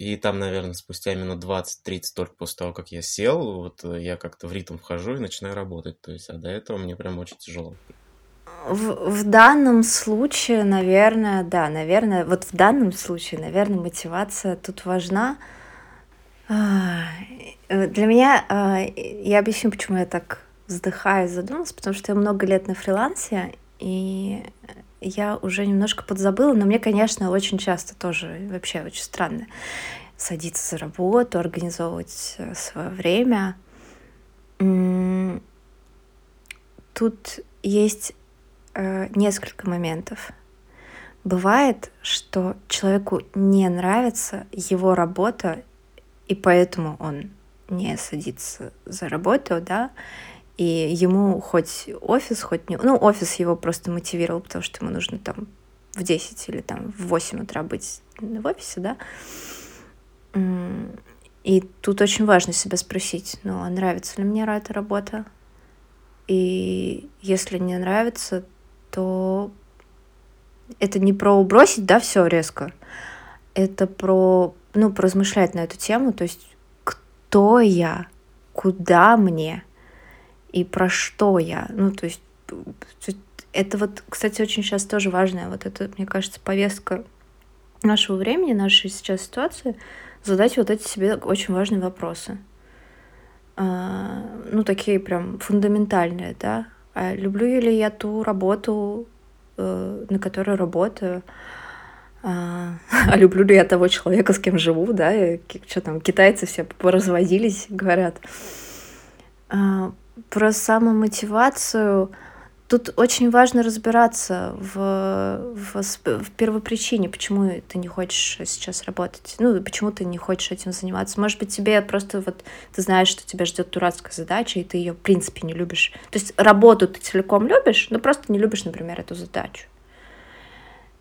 И там, наверное, спустя минут 20-30 только после того, как я сел, вот э, я как-то в ритм вхожу и начинаю работать. То есть, а до этого мне прям очень тяжело. В, в данном случае, наверное, да, наверное, вот в данном случае, наверное, мотивация тут важна. А, э, для меня, а, я объясню, почему я так вздыхаю и задумалась, потому что я много лет на фрилансе, и я уже немножко подзабыла, но мне, конечно, очень часто тоже вообще очень странно садиться за работу, организовывать э, свое время. Тут есть э, несколько моментов. Бывает, что человеку не нравится его работа, и поэтому он не садится за работу, да, и ему хоть офис, хоть не... Ну, офис его просто мотивировал, потому что ему нужно там в 10 или там в 8 утра быть в офисе, да. И тут очень важно себя спросить, ну, а нравится ли мне эта работа? И если не нравится, то это не про бросить, да, все резко. Это про, ну, про размышлять на эту тему, то есть кто я, куда мне, и про что я. Ну, то есть это вот, кстати, очень сейчас тоже важная, вот это, мне кажется, повестка нашего времени, нашей сейчас ситуации, задать вот эти себе очень важные вопросы. А, ну, такие прям фундаментальные, да. А люблю ли я ту работу, э, на которой работаю? А, а люблю ли я того человека, с кем живу, да? И, что там, китайцы все поразводились, говорят. А, про самомотивацию тут очень важно разбираться в, в, в первопричине, почему ты не хочешь сейчас работать, ну, почему ты не хочешь этим заниматься. Может быть, тебе просто вот, ты знаешь, что тебя ждет дурацкая задача, и ты ее, в принципе, не любишь. То есть работу ты целиком любишь, но просто не любишь, например, эту задачу.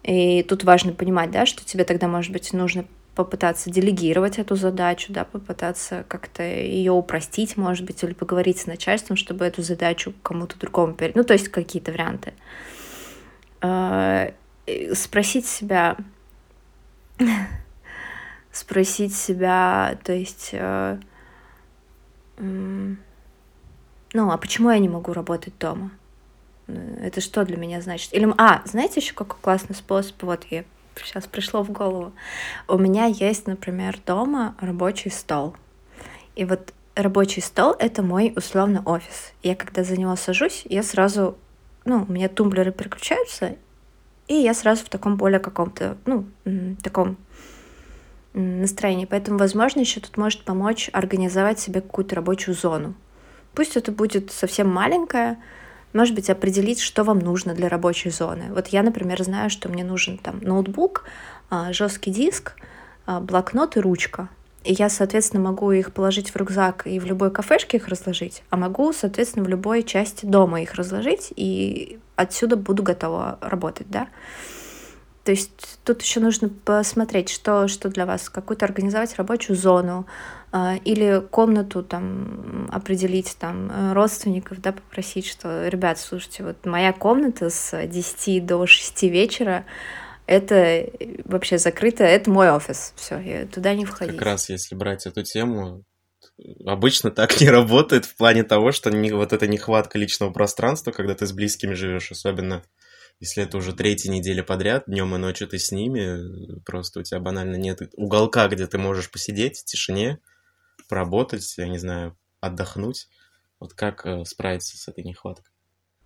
И тут важно понимать, да, что тебе тогда, может быть, нужно попытаться делегировать эту задачу, да, попытаться как-то ее упростить, может быть, или поговорить с начальством, чтобы эту задачу кому-то другому передать. Ну, то есть какие-то варианты. А, спросить себя, спросить себя, то есть, э, ну, а почему я не могу работать дома? Это что для меня значит? Или, а, знаете еще какой классный способ? Вот я сейчас пришло в голову. У меня есть, например, дома рабочий стол. И вот рабочий стол — это мой условно офис. Я когда за него сажусь, я сразу, ну, у меня тумблеры переключаются, и я сразу в таком более каком-то, ну, таком настроении. Поэтому, возможно, еще тут может помочь организовать себе какую-то рабочую зону. Пусть это будет совсем маленькая, может быть, определить, что вам нужно для рабочей зоны. Вот я, например, знаю, что мне нужен там ноутбук, а, жесткий диск, а, блокнот и ручка. И я, соответственно, могу их положить в рюкзак и в любой кафешке их разложить, а могу, соответственно, в любой части дома их разложить, и отсюда буду готова работать, да. То есть тут еще нужно посмотреть, что, что для вас, какую-то организовать рабочую зону или комнату там определить там э, родственников, да, попросить, что, ребят, слушайте, вот моя комната с 10 до 6 вечера, это вообще закрыто, это мой офис, все, я туда не входить. Как раз если брать эту тему, обычно так не работает в плане того, что не, вот эта нехватка личного пространства, когда ты с близкими живешь, особенно если это уже третья неделя подряд, днем и ночью ты с ними, просто у тебя банально нет уголка, где ты можешь посидеть в тишине, поработать, я не знаю, отдохнуть. Вот как э, справиться с этой нехваткой?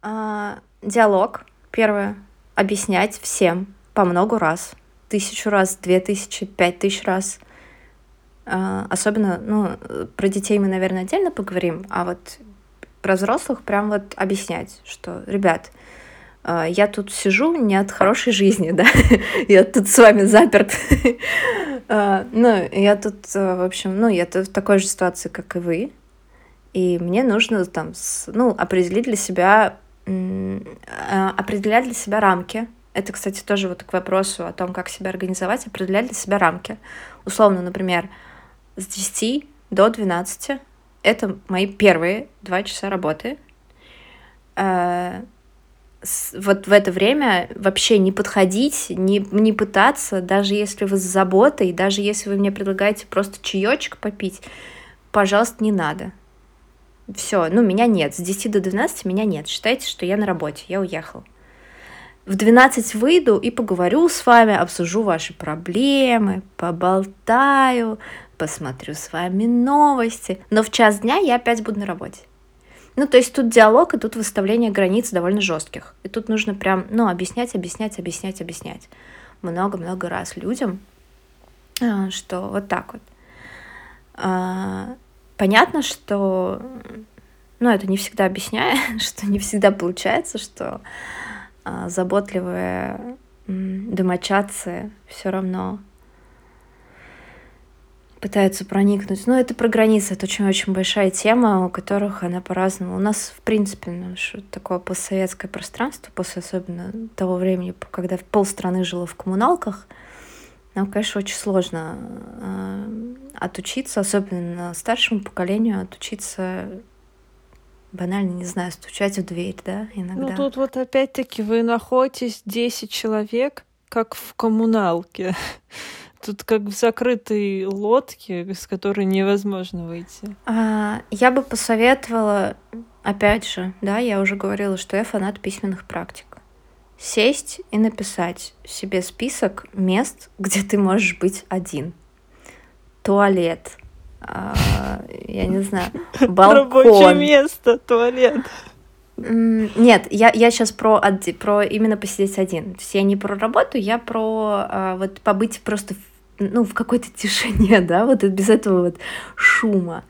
А, диалог. Первое. Объяснять всем по много раз. Тысячу раз, две тысячи, пять тысяч раз. А, особенно, ну, про детей мы, наверное, отдельно поговорим, а вот про взрослых прям вот объяснять, что, ребят, я тут сижу не от хорошей жизни, да, я тут с вами заперт. А, ну, я тут, а, в общем, ну, я в такой же ситуации, как и вы, и мне нужно там, ну, определить для себя, определять для себя рамки. Это, кстати, тоже вот к вопросу о том, как себя организовать, определять для себя рамки. Условно, например, с 10 до 12 это мои первые два часа работы вот в это время вообще не подходить, не, не пытаться, даже если вы с заботой, даже если вы мне предлагаете просто чаечек попить, пожалуйста, не надо. Все, ну, меня нет. С 10 до 12 меня нет. Считайте, что я на работе, я уехал. В 12 выйду и поговорю с вами, обсужу ваши проблемы, поболтаю, посмотрю с вами новости. Но в час дня я опять буду на работе. Ну, то есть тут диалог, и тут выставление границ довольно жестких. И тут нужно прям, ну, объяснять, объяснять, объяснять, объяснять. Много-много раз людям, а, что вот так вот. А, понятно, что, ну, это не всегда объясняя, что не всегда получается, что а, заботливые домочадцы все равно пытаются проникнуть. Но это про границы, это очень-очень большая тема, у которых она по-разному. У нас, в принципе, ну, такое постсоветское пространство, после особенно того времени, когда полстраны жило в коммуналках, нам, конечно, очень сложно э, отучиться, особенно старшему поколению, отучиться банально, не знаю, стучать в дверь, да, иногда. Ну тут вот опять-таки вы находитесь 10 человек, как в коммуналке. Тут как в закрытой лодке, из которой невозможно выйти. А, я бы посоветовала, опять же, да, я уже говорила, что я фанат письменных практик. Сесть и написать себе список мест, где ты можешь быть один. Туалет, а, я не знаю, балкон. Рабочее место, туалет. Нет, я, я сейчас про, про именно посидеть один. То есть я не про работу, я про а, вот побыть просто ну, в какой-то тишине, да, вот без этого вот шума.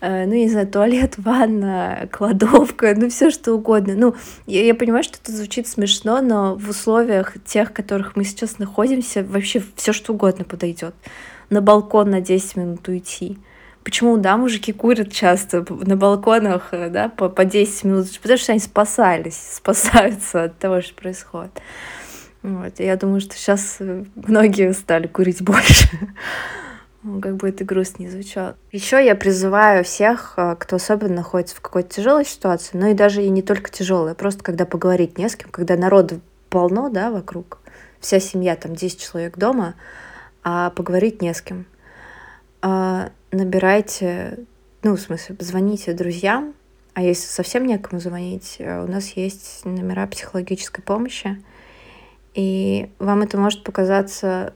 Э, ну, не знаю, туалет, ванна, кладовка, ну, все что угодно. Ну, я, я понимаю, что это звучит смешно, но в условиях тех, в которых мы сейчас находимся, вообще все что угодно подойдет. На балкон на 10 минут уйти. Почему, да, мужики курят часто на балконах, э, да, по, по 10 минут? Потому что они спасались, спасаются от того, что происходит. Вот. Я думаю, что сейчас э, многие стали курить больше. Как бы это грустно не звучало. Еще я призываю всех, э, кто особенно находится в какой-то тяжелой ситуации, но и даже и не только тяжелой, а просто когда поговорить не с кем, когда народ полно, да, вокруг, вся семья, там 10 человек дома, а поговорить не с кем. А, набирайте, ну, в смысле, звоните друзьям, а если совсем некому звонить, э, у нас есть номера психологической помощи, и вам это может показаться,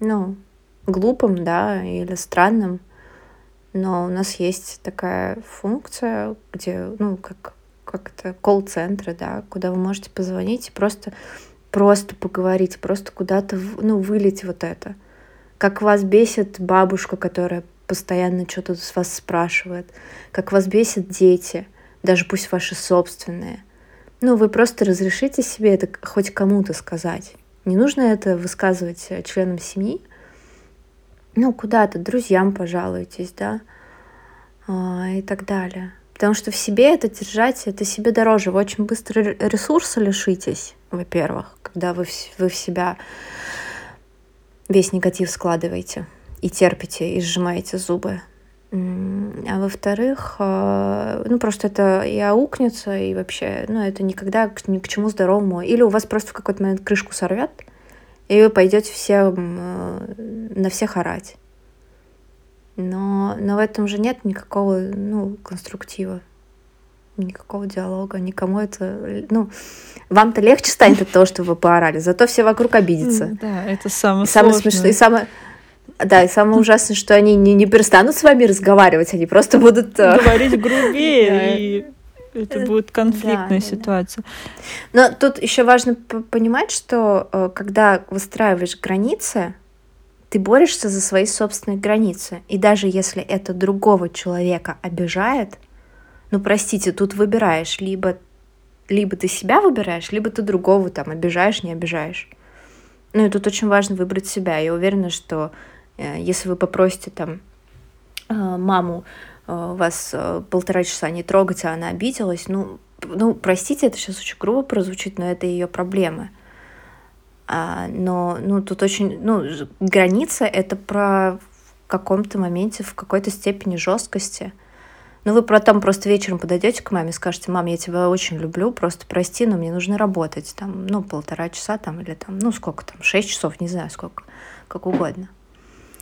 ну, глупым, да, или странным, но у нас есть такая функция, где, ну, как как-то колл-центры, да, куда вы можете позвонить и просто, просто поговорить, просто куда-то, ну, вылить вот это. Как вас бесит бабушка, которая постоянно что-то с вас спрашивает, как вас бесит дети, даже пусть ваши собственные. Ну, вы просто разрешите себе это хоть кому-то сказать. Не нужно это высказывать э, членам семьи. Ну, куда-то, друзьям пожалуйтесь, да, а, и так далее. Потому что в себе это держать, это себе дороже. Вы очень быстро ресурса лишитесь, во-первых, когда вы, вы в себя весь негатив складываете и терпите, и сжимаете зубы. А во-вторых, а, ну просто это и аукнется, и вообще, ну это никогда ни к чему здоровому. Или у вас просто в какой-то момент крышку сорвет, и вы пойдете все а, на всех орать. Но, но в этом же нет никакого ну, конструктива, никакого диалога, никому это... Ну, вам-то легче станет от того, что вы поорали, зато все вокруг обидятся. Да, это самое, самое смешное. И самое, да, и самое ужасное, что они не, не перестанут с вами разговаривать, они просто будут... Э, Говорить грубее, и это будет конфликтная ситуация. Но тут еще важно понимать, что э, когда выстраиваешь границы, ты борешься за свои собственные границы. И даже если это другого человека обижает, ну простите, тут выбираешь, либо, либо ты себя выбираешь, либо ты другого там обижаешь, не обижаешь. Ну и тут очень важно выбрать себя. Я уверена, что если вы попросите там э, маму э, вас полтора часа не трогать, а она обиделась, ну, ну, простите, это сейчас очень грубо прозвучит, но это ее проблемы. А, но, ну, тут очень, ну, граница — это про в каком-то моменте, в какой-то степени жесткости. Ну, вы потом просто вечером подойдете к маме и скажете, мам, я тебя очень люблю, просто прости, но мне нужно работать, там, ну, полтора часа там, или там, ну, сколько там, шесть часов, не знаю, сколько, как угодно.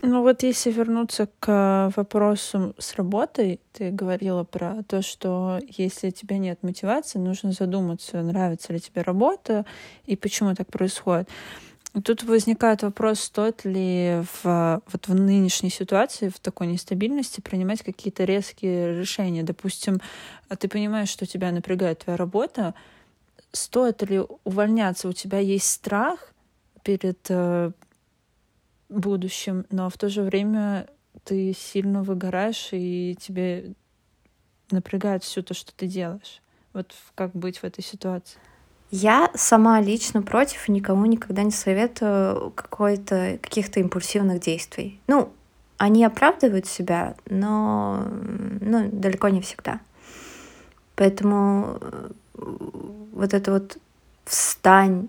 Ну вот если вернуться к вопросу с работой, ты говорила про то, что если у тебя нет мотивации, нужно задуматься, нравится ли тебе работа и почему так происходит. Тут возникает вопрос, стоит ли в, вот в нынешней ситуации, в такой нестабильности принимать какие-то резкие решения. Допустим, ты понимаешь, что тебя напрягает твоя работа, стоит ли увольняться? У тебя есть страх перед э, будущем, но в то же время ты сильно выгораешь, и тебе напрягает все то, что ты делаешь. Вот как быть в этой ситуации? Я сама лично против и никому никогда не советую каких-то импульсивных действий. Ну, они оправдывают себя, но ну, далеко не всегда. Поэтому э, вот это вот встань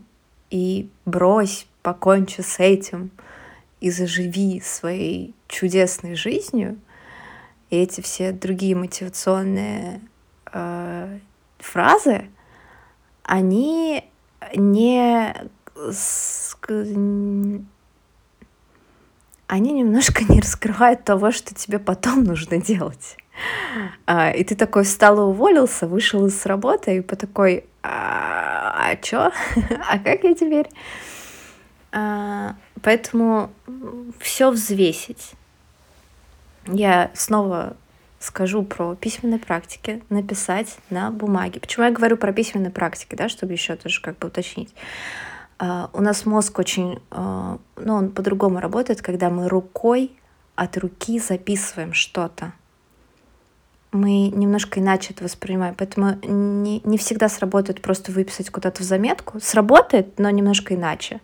и брось, покончи с этим — и заживи своей чудесной жизнью, и эти все другие мотивационные э, фразы, они не они немножко не раскрывают того, что тебе потом нужно делать. А, и ты такой встал и уволился, вышел из работы, и по такой, а, а чё? а как я теперь? А, поэтому все взвесить. Я снова скажу про письменные практики, написать на бумаге. Почему я говорю про письменные практики, да, чтобы еще тоже как бы уточнить. Uh, у нас мозг очень, uh, ну, он по-другому работает, когда мы рукой от руки записываем что-то. Мы немножко иначе это воспринимаем, поэтому не, не всегда сработает просто выписать куда-то в заметку. Сработает, но немножко иначе.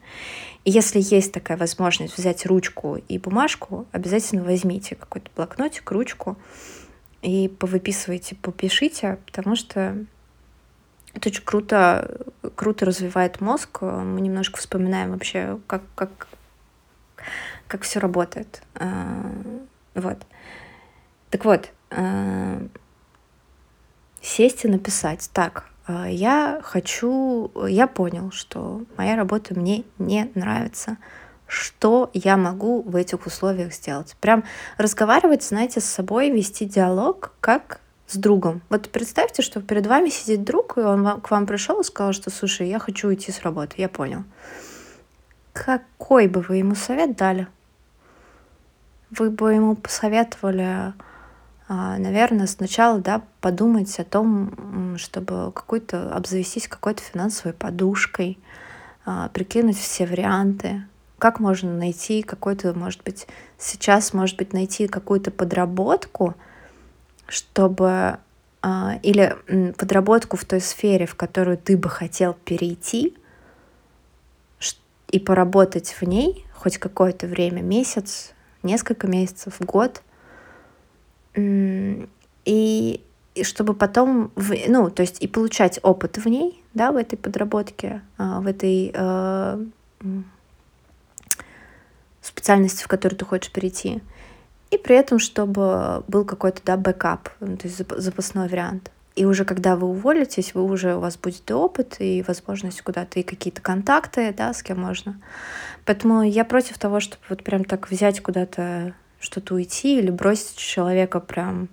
Если есть такая возможность взять ручку и бумажку, обязательно возьмите какой-то блокнотик, ручку и повыписывайте, попишите, потому что это очень круто, круто развивает мозг. Мы немножко вспоминаем вообще, как, как, как все работает. А, вот. Так вот, а, сесть и написать. Так, я хочу, я понял, что моя работа мне не нравится. Что я могу в этих условиях сделать? Прям разговаривать, знаете, с собой, вести диалог, как с другом. Вот представьте, что перед вами сидит друг, и он к вам пришел и сказал, что, слушай, я хочу уйти с работы, я понял. Какой бы вы ему совет дали? Вы бы ему посоветовали а, наверное, сначала, да, подумать о том, чтобы какой-то обзавестись какой-то финансовой подушкой, а, прикинуть все варианты, как можно найти какой-то, может быть, сейчас, может быть, найти какую-то подработку, чтобы а, или подработку в той сфере, в которую ты бы хотел перейти, и поработать в ней хоть какое-то время, месяц, несколько месяцев, год, и, и чтобы потом, в, ну, то есть и получать опыт в ней, да, в этой подработке, а, в этой э, специальности, в которую ты хочешь перейти. И при этом, чтобы был какой-то, да, backup, ну, то есть запасной вариант. И уже когда вы уволитесь, вы уже, у вас будет и опыт, и возможность куда-то, и какие-то контакты, да, с кем можно. Поэтому я против того, чтобы вот прям так взять куда-то что-то уйти или бросить человека прям...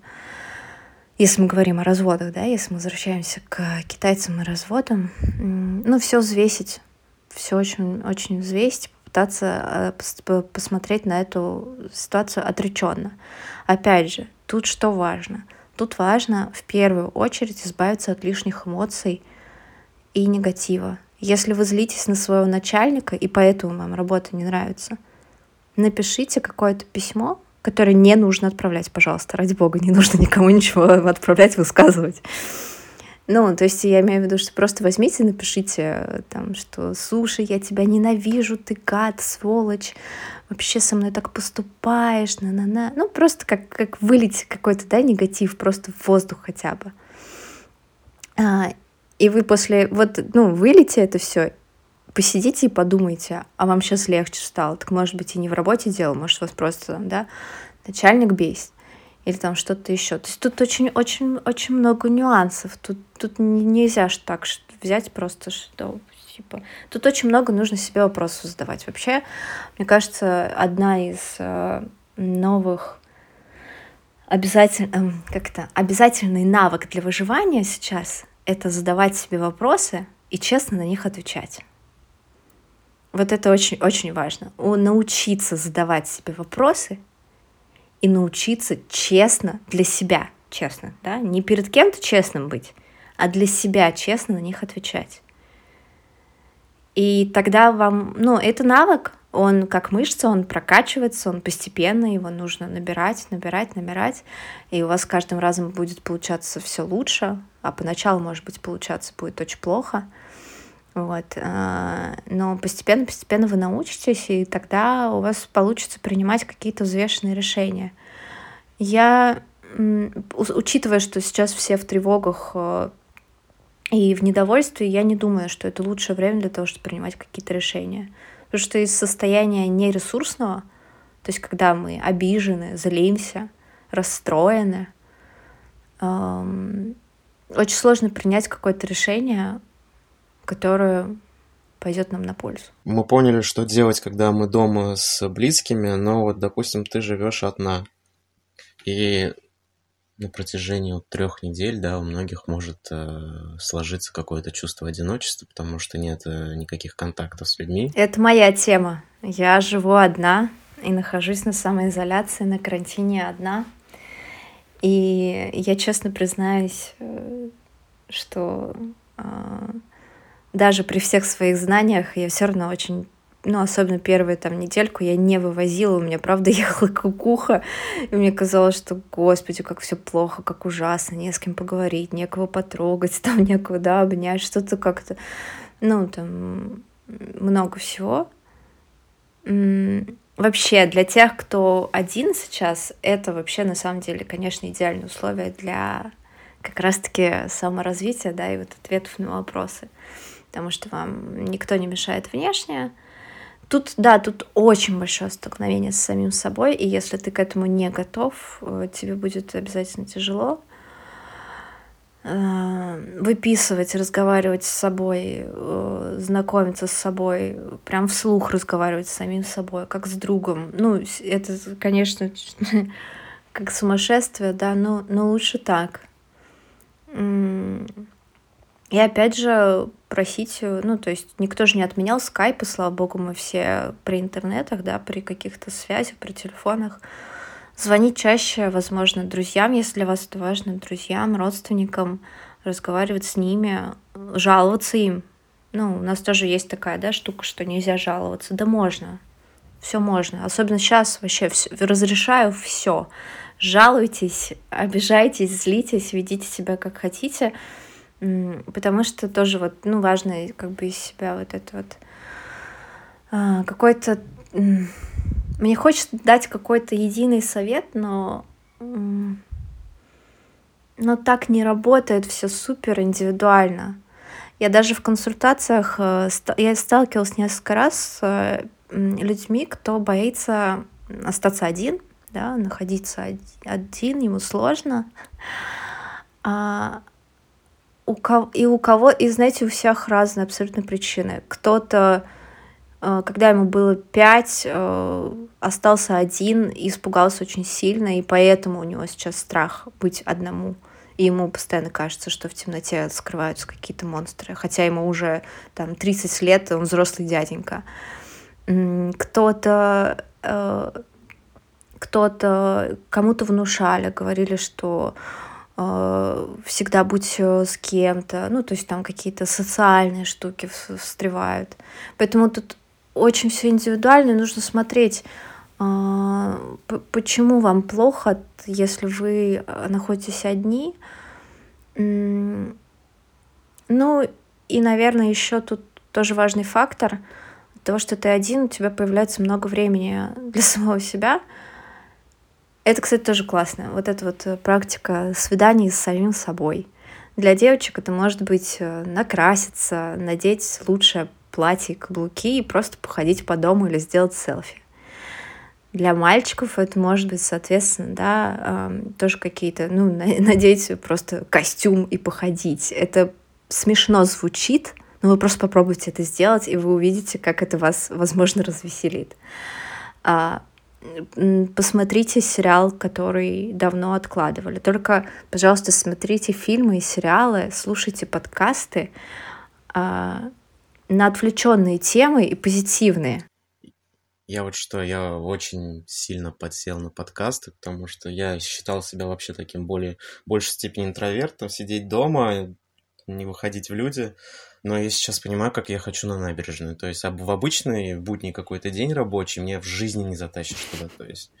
Если мы говорим о разводах, да, если мы возвращаемся к китайцам и разводам, ну, все взвесить, все очень, очень взвесить, попытаться э, посмотреть на эту ситуацию отреченно. Опять же, тут что важно? Тут важно в первую очередь избавиться от лишних эмоций и негатива. Если вы злитесь на своего начальника, и поэтому вам работа не нравится — напишите какое-то письмо, которое не нужно отправлять, пожалуйста, ради бога, не нужно никому ничего отправлять, высказывать. Ну, то есть я имею в виду, что просто возьмите, напишите там, что «Слушай, я тебя ненавижу, ты гад, сволочь, вообще со мной так поступаешь, на-на-на». Ну, просто как, как вылить какой-то, да, негатив просто в воздух хотя бы. А, и вы после, вот, ну, вылите это все, посидите и подумайте, а вам сейчас легче стало. Так может быть и не в работе дело, может вас просто, да, начальник бесит или там что-то еще. То есть тут очень-очень-очень много нюансов. Тут, тут нельзя так взять просто что типа. Тут очень много нужно себе вопросов задавать. Вообще, мне кажется, одна из э, новых обязательно, э, как это, обязательный навык для выживания сейчас — это задавать себе вопросы и честно на них отвечать. Вот это очень-очень важно. Научиться задавать себе вопросы и научиться честно для себя, честно, да, не перед кем-то честным быть, а для себя честно на них отвечать. И тогда вам, ну, это навык, он как мышца, он прокачивается, он постепенно, его нужно набирать, набирать, набирать, и у вас каждым разом будет получаться все лучше, а поначалу, может быть, получаться будет очень плохо — вот. А, но постепенно-постепенно вы научитесь, и тогда у вас получится принимать какие-то взвешенные решения. Я, учитывая, что сейчас все в тревогах э, и в недовольстве, я не думаю, что это лучшее время для того, чтобы принимать какие-то решения. Потому что из состояния нересурсного, то есть когда мы обижены, злимся, расстроены, эм, очень сложно принять какое-то решение, которая пойдет нам на пользу. Мы поняли, что делать, когда мы дома с близкими, но вот, допустим, ты живешь одна. И на протяжении вот трех недель, да, у многих может э, сложиться какое-то чувство одиночества, потому что нет э, никаких контактов с людьми. Это моя тема. Я живу одна и нахожусь на самоизоляции, на карантине одна. И я честно признаюсь, э, что э, даже при всех своих знаниях я все равно очень ну, особенно первую там недельку я не вывозила, у меня, правда, ехала кукуха, и мне казалось, что, господи, как все плохо, как ужасно, не с кем поговорить, некого потрогать, там некого, да, обнять, что-то как-то, ну, там, много всего. Вообще, для тех, кто один сейчас, это вообще, на самом деле, конечно, идеальные условия для как раз-таки саморазвития, да, и вот ответов на вопросы потому что вам никто не мешает внешне. Тут, да, тут очень большое столкновение с самим собой, и если ты к этому не готов, э, тебе будет обязательно тяжело э, выписывать, разговаривать с собой, э, знакомиться с собой, прям вслух разговаривать с самим собой, как с другом. Ну, это, конечно, как сумасшествие, да, но, но лучше так. И опять же, просить, ну, то есть никто же не отменял скайпы, слава богу, мы все при интернетах, да, при каких-то связях, при телефонах Звонить чаще, возможно, друзьям, если для вас это важно, друзьям, родственникам, разговаривать с ними, жаловаться им. Ну, у нас тоже есть такая, да, штука, что нельзя жаловаться. Да можно. Все можно. Особенно сейчас вообще все, разрешаю все. Жалуйтесь, обижайтесь, злитесь, ведите себя как хотите. Потому что тоже вот, ну, важно как бы из себя вот это вот а, какой-то мне хочется дать какой-то единый совет, но но так не работает, все супер индивидуально. Я даже в консультациях, э, я сталкивалась несколько раз с э, людьми, кто боится остаться один, да, находиться один, ему сложно. А у кого, и у кого, и знаете, у всех разные абсолютно причины. Кто-то Э, когда ему было пять, э, остался один и испугался очень сильно, и поэтому у него сейчас страх быть одному. И ему постоянно кажется, что в темноте скрываются какие-то монстры, хотя ему уже там 30 лет, он взрослый дяденька. Кто-то э, кто-то кому-то внушали, говорили, что всегда будь с кем-то, ну, то есть там какие-то социальные штуки встревают. Поэтому тут очень все индивидуально, нужно смотреть, а, почему вам плохо, если вы находитесь одни. Ну и, наверное, еще тут тоже важный фактор того, что ты один, у тебя появляется много времени для самого себя. Это, кстати, тоже классно. Вот эта вот э, практика свиданий с самим собой. Для девочек это может быть э, накраситься, надеть лучшее платье, каблуки и просто походить по дому или сделать селфи. Для мальчиков это может быть, соответственно, да, э, тоже какие-то, ну, надеть просто костюм и походить. Это смешно звучит, но вы просто попробуйте это сделать, и вы увидите, как это вас, возможно, развеселит. А, посмотрите сериал, который давно откладывали. Только, пожалуйста, смотрите фильмы и сериалы, слушайте подкасты, а, на отвлеченные темы и позитивные. Я вот что, я очень сильно подсел на подкасты, потому что я считал себя вообще таким более, большей степени интровертом, сидеть дома, не выходить в люди. Но я сейчас понимаю, как я хочу на набережную. То есть в обычный будний какой-то день рабочий мне в жизни не затащишь туда. То есть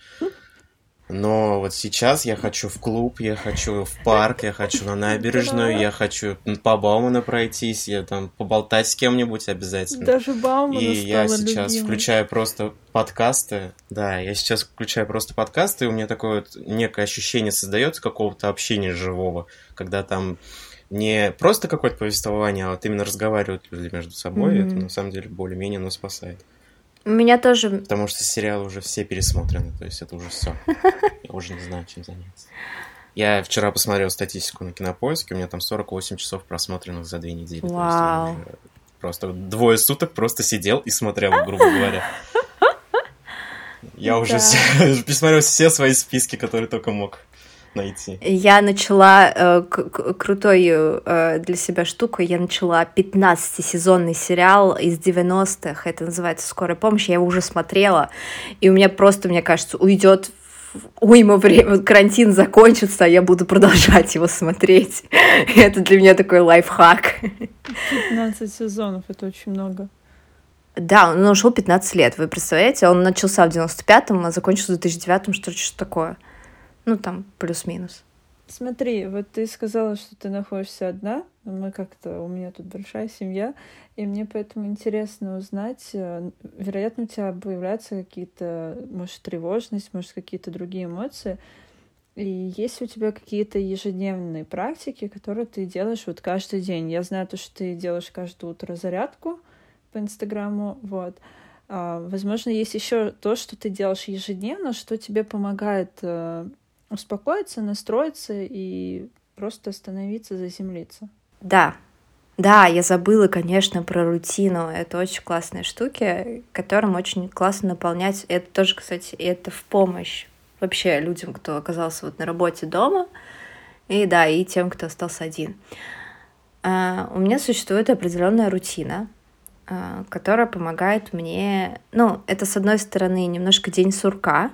но вот сейчас я хочу в клуб, я хочу в парк, я хочу на набережную, я хочу по Бауману пройтись, я там поболтать с кем-нибудь обязательно. Даже Баумана И я сейчас любимой. включаю просто подкасты. Да, я сейчас включаю просто подкасты, и у меня такое вот некое ощущение создается какого-то общения живого, когда там не просто какое-то повествование, а вот именно разговаривают люди между собой. Mm-hmm. Это на самом деле более-менее нас спасает. У меня тоже... Потому что сериалы уже все пересмотрены, то есть это уже все. Я уже не знаю, чем заняться. Я вчера посмотрел статистику на Кинопоиске, у меня там 48 часов просмотренных за две недели. Вау. Просто двое суток просто сидел и смотрел, грубо говоря. Я уже пересмотрел все свои списки, которые только мог найти? Я начала э, крутую э, для себя штуку. Я начала 15-сезонный сериал из 90-х. Это называется «Скорая помощь». Я его уже смотрела. И у меня просто, мне кажется, уйдет уйма времени, карантин закончится, а я буду продолжать его смотреть. это для меня такой лайфхак. 15 сезонов, это очень много. Да, он ушел 15 лет, вы представляете? Он начался в 95-м, а закончился в 2009-м, что что такое. Ну, там плюс-минус. Смотри, вот ты сказала, что ты находишься одна. Мы как-то, у меня тут большая семья, и мне поэтому интересно узнать, э, вероятно, у тебя появляются какие-то, может, тревожность, может, какие-то другие эмоции. И есть у тебя какие-то ежедневные практики, которые ты делаешь вот каждый день? Я знаю то, что ты делаешь каждое утро зарядку по Инстаграму, вот. А, возможно, есть еще то, что ты делаешь ежедневно, что тебе помогает э, успокоиться, настроиться и просто остановиться, заземлиться. Да, да, я забыла, конечно, про рутину. Это очень классные штуки, которым очень классно наполнять. Это тоже, кстати, это в помощь вообще людям, кто оказался вот на работе дома, и да, и тем, кто остался один. Uh, у меня существует определенная рутина, uh, которая помогает мне, ну, это с одной стороны немножко день сурка,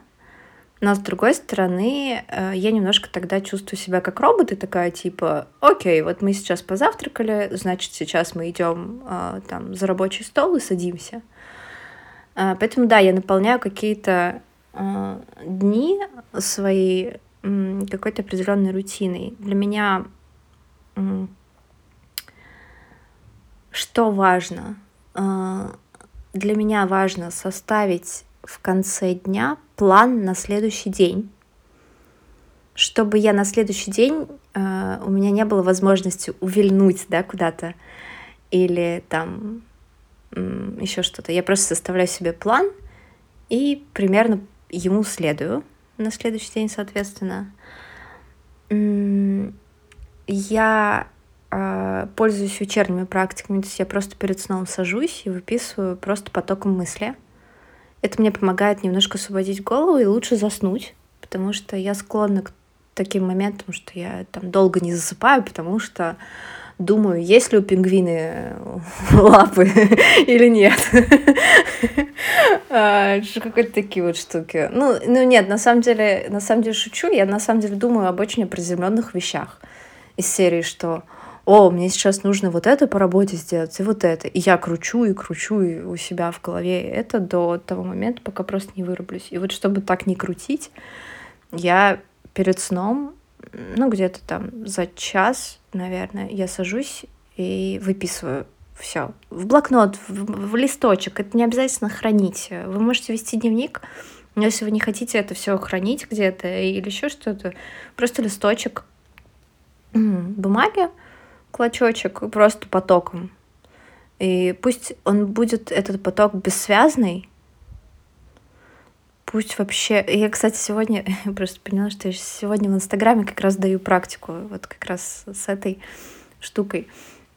Но с другой стороны, э, я немножко тогда чувствую себя как робот и такая типа, окей, вот мы сейчас позавтракали, значит сейчас мы идем э, там за рабочий стол и садимся. Э, поэтому да, я наполняю какие-то дни своей какой-то определенной рутиной. Для меня что важно? Для меня важно составить в конце дня план на следующий день, чтобы я на следующий день э, у меня не было возможности увильнуть, да, куда-то или там э, еще что-то. Я просто составляю себе план и примерно ему следую на следующий день, соответственно. Я э, пользуюсь вечерними практиками, то есть я просто перед сном сажусь и выписываю просто потоком мысли. Это мне помогает немножко освободить голову и лучше заснуть, потому что я склонна к таким моментам, что я там долго не засыпаю, потому что думаю, есть ли у пингвины лапы или нет. А, какие-то такие вот штуки. Ну, ну нет, на самом деле, на самом деле шучу, я на самом деле думаю об очень определенных вещах из серии, что о, мне сейчас нужно вот это по работе сделать, и вот это. И я кручу и кручу и у себя в голове это до того момента, пока просто не вырублюсь. И вот чтобы так не крутить, я перед сном, ну, где-то там за час, наверное, я сажусь и выписываю все. В блокнот, в, в листочек. Это не обязательно хранить. Вы можете вести дневник, но если вы не хотите это все хранить где-то или еще что-то, просто листочек бумаги, клочочек просто потоком. И пусть он будет, этот поток, бессвязный, пусть вообще... Я, кстати, сегодня просто поняла, что я сегодня в Инстаграме как раз даю практику вот как раз с этой штукой.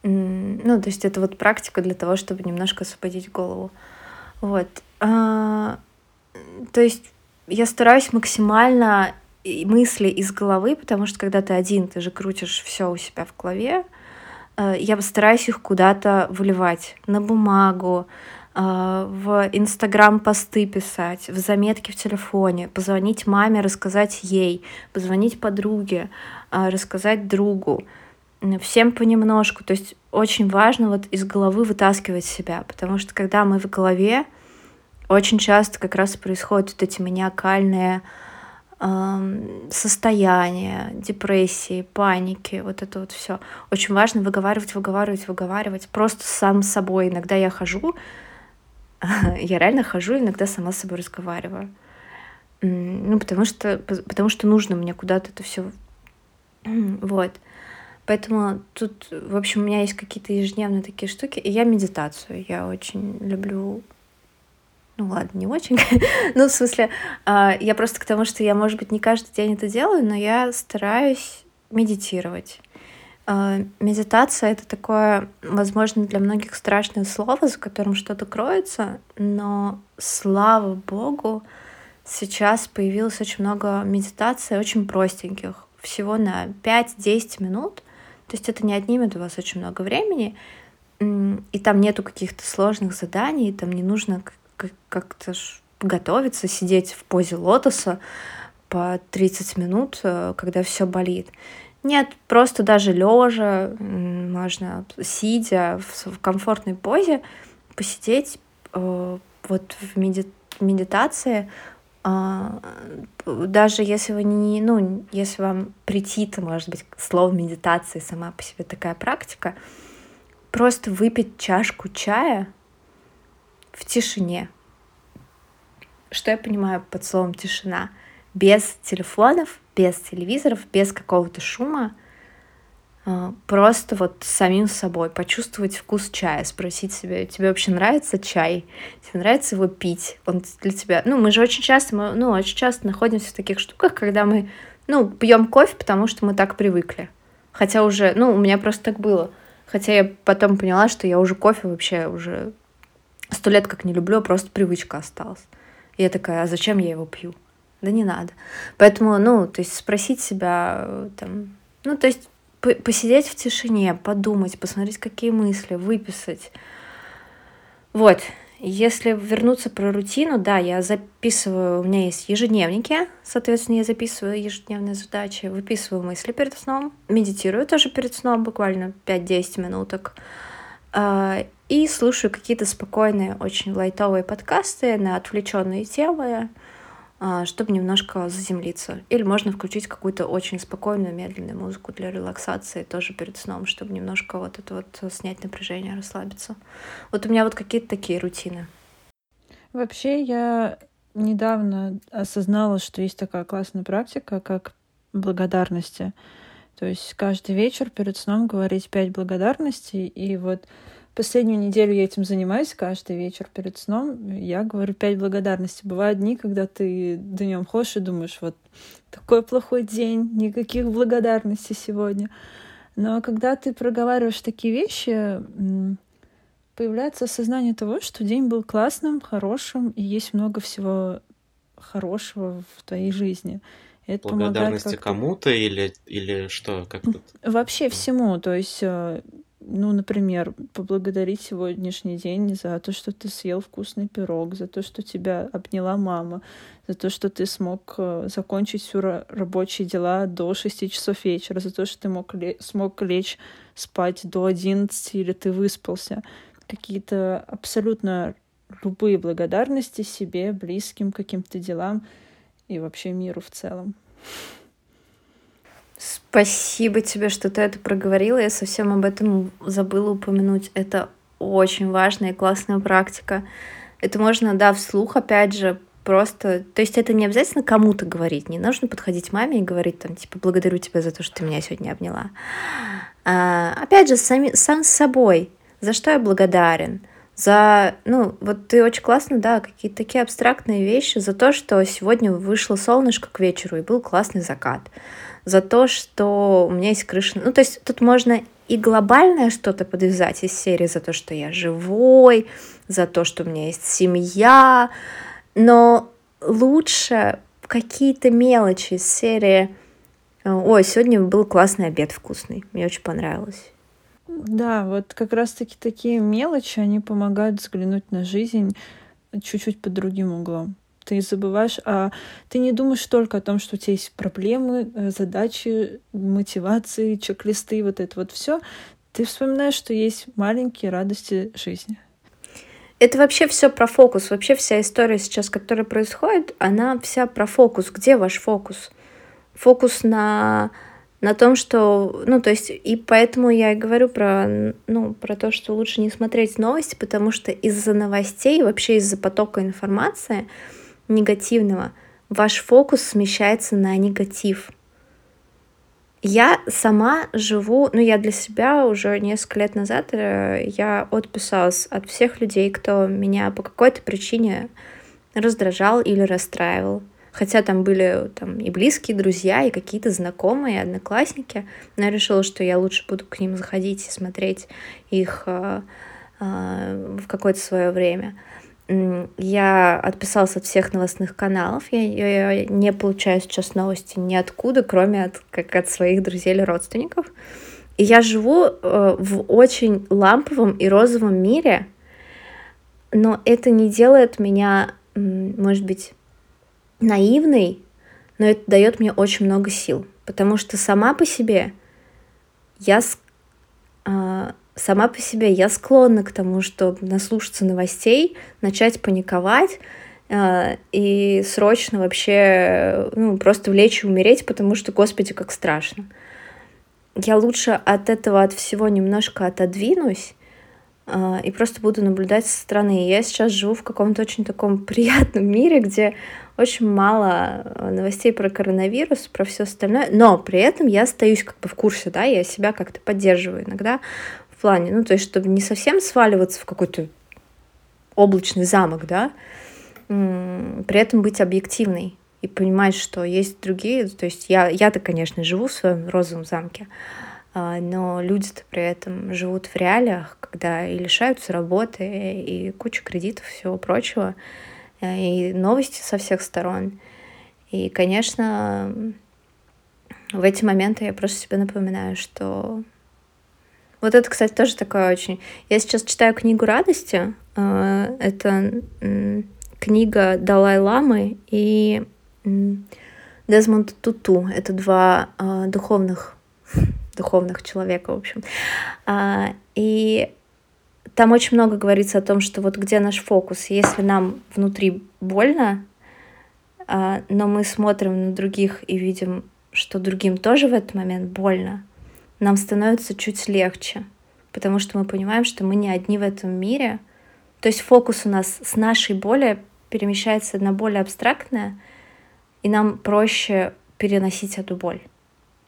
Ну, то есть это вот практика для того, чтобы немножко освободить голову. Вот. А, то есть я стараюсь максимально мысли из головы, потому что когда ты один, ты же крутишь все у себя в голове, я постараюсь их куда-то выливать на бумагу, э, в Инстаграм посты писать, в заметки в телефоне, позвонить маме, рассказать ей, позвонить подруге, э, рассказать другу. Всем понемножку. То есть очень важно вот из головы вытаскивать себя, потому что когда мы в голове, очень часто как раз происходят вот эти маниакальные состояния, депрессии, паники, вот это вот все. Очень важно выговаривать, выговаривать, выговаривать. Просто сам с собой. Иногда я хожу, я реально хожу, иногда сама с собой разговариваю. Ну, потому что, потому что нужно мне куда-то это все. Вот. Поэтому тут, в общем, у меня есть какие-то ежедневные такие штуки. И я медитацию. Я очень люблю ну ладно, не очень. ну, в смысле, а, я просто к тому, что я, может быть, не каждый день это делаю, но я стараюсь медитировать. А, медитация — это такое, возможно, для многих страшное слово, за которым что-то кроется, но, слава богу, сейчас появилось очень много медитаций, очень простеньких, всего на 5-10 минут. То есть это не отнимет у вас очень много времени, и там нету каких-то сложных заданий, там не нужно как-то готовиться, сидеть в позе лотоса по 30 минут, э, когда все болит. Нет, просто даже лежа, можно сидя в, комфортной позе, посидеть э, вот в меди медитации, а, даже если вы не, ну, если вам притит, может быть, слово медитации сама по себе такая практика, просто выпить чашку чая в тишине. Что я понимаю под словом тишина? Без телефонов, без телевизоров, без какого-то шума, а, просто вот самим собой почувствовать вкус чая, спросить себе, тебе вообще нравится чай? Тебе нравится его пить? Он для тебя... Ну, мы же очень часто, мы, ну, очень часто находимся в таких штуках, когда мы, ну, пьем кофе, потому что мы так привыкли. Хотя уже, ну, у меня просто так было. Хотя я потом поняла, что я уже кофе вообще уже сто лет как не люблю, а просто привычка осталась. И я такая, а зачем я его пью? Да не надо. Поэтому, ну, то есть спросить себя, э, там, ну, то есть посидеть в тишине, подумать, посмотреть, какие мысли, выписать. Вот. Если вернуться про рутину, да, я записываю, у меня есть ежедневники, соответственно, я записываю ежедневные задачи, выписываю мысли перед сном, медитирую тоже перед сном, буквально 5-10 минуток, и слушаю какие-то спокойные, очень лайтовые подкасты на отвлеченные темы, а, чтобы немножко заземлиться. Или можно включить какую-то очень спокойную, медленную музыку для релаксации тоже перед сном, чтобы немножко вот это вот снять напряжение, расслабиться. Вот у меня вот какие-то такие рутины. Вообще я недавно осознала, что есть такая классная практика, как благодарности. То есть каждый вечер перед сном говорить пять благодарностей, и вот Последнюю неделю я этим занимаюсь каждый вечер перед сном. Я говорю пять благодарностей. Бывают дни, когда ты днем ходишь и думаешь, вот такой плохой день, никаких благодарностей сегодня. Но когда ты проговариваешь такие вещи, появляется осознание того, что день был классным, хорошим, и есть много всего хорошего в твоей жизни. Это Благодарности кому-то или, или что? Как тут? Вообще всему. То есть э, ну, например, поблагодарить сегодняшний день за то, что ты съел вкусный пирог, за то, что тебя обняла мама, за то, что ты смог э, закончить все рабочие дела до 6 часов вечера, за то, что ты мог ле- смог лечь спать до 11 или ты выспался. Какие-то абсолютно любые благодарности себе, близким, каким-то делам и вообще миру в целом. Спасибо тебе, что ты это проговорила. Я совсем об этом забыла упомянуть. Это очень важная и классная практика. Это можно, да, вслух, опять же, просто... То есть это не обязательно кому-то говорить. Не нужно подходить маме и говорить там, типа, благодарю тебя за то, что ты меня сегодня обняла. А, опять же, сами, сам с собой. За что я благодарен? За, ну, вот ты очень классно, да, какие-то такие абстрактные вещи, за то, что сегодня вышло солнышко к вечеру и был классный закат за то, что у меня есть крыша. Ну, то есть тут можно и глобальное что-то подвязать из серии за то, что я живой, за то, что у меня есть семья, но лучше какие-то мелочи из серии «Ой, сегодня был классный обед вкусный, мне очень понравилось». Да, вот как раз-таки такие мелочи, они помогают взглянуть на жизнь чуть-чуть под другим углом ты забываешь, а ты не думаешь только о том, что у тебя есть проблемы, э, задачи, мотивации, чек-листы, вот это вот все. Ты вспоминаешь, что есть маленькие радости жизни. Это вообще все про фокус. Вообще вся история сейчас, которая происходит, она вся про фокус. Где ваш фокус? Фокус на на том, что, ну, то есть, и поэтому я и говорю про, ну, про то, что лучше не смотреть новости, потому что из-за новостей, вообще из-за потока информации, негативного, ваш фокус смещается на негатив. Я сама живу, ну я для себя уже несколько лет назад, э, я отписалась от всех людей, кто меня по какой-то причине раздражал или расстраивал. Хотя там были там, и близкие друзья, и какие-то знакомые, одноклассники. Но я решила, что я лучше буду к ним заходить и смотреть их э, э, в какое-то свое время я отписалась от всех новостных каналов. Я, я не получаю сейчас новости ниоткуда, кроме от, как от своих друзей или родственников. И я живу э, в очень ламповом и розовом мире, но это не делает меня, может быть, наивной, но это дает мне очень много сил, потому что сама по себе я э, сама по себе я склонна к тому, чтобы наслушаться новостей, начать паниковать э, и срочно вообще ну, просто влечь и умереть, потому что, господи, как страшно. Я лучше от этого, от всего немножко отодвинусь и просто буду наблюдать со стороны. Я сейчас живу в каком-то очень таком приятном мире, где очень мало э, новостей про коронавирус, про все остальное, но при этом я остаюсь как бы в курсе, да, я себя как-то поддерживаю. Иногда плане, ну, то есть, чтобы не совсем сваливаться в какой-то облачный замок, да, при этом быть объективной и понимать, что есть другие, то есть я, я-то, конечно, живу в своем розовом замке, а, но люди-то при этом живут в реалиях, когда и лишаются работы, и куча кредитов, всего прочего, э, и новости со всех сторон. И, конечно, в эти моменты я просто себе напоминаю, что Вот это, кстати, тоже такое очень... Я сейчас читаю книгу радости. А, это книга Далай-ламы и Дезмонд Туту. Это два а, духовных, духовных человека, в общем. А, и там очень много говорится о том, что вот где наш фокус. Если нам внутри больно, но мы смотрим на других и видим, что другим тоже в этот момент больно, нам становится чуть легче, потому что мы понимаем, что мы не одни в этом мире. То есть фокус у нас с нашей боли перемещается на более абстрактное, и нам проще переносить эту боль.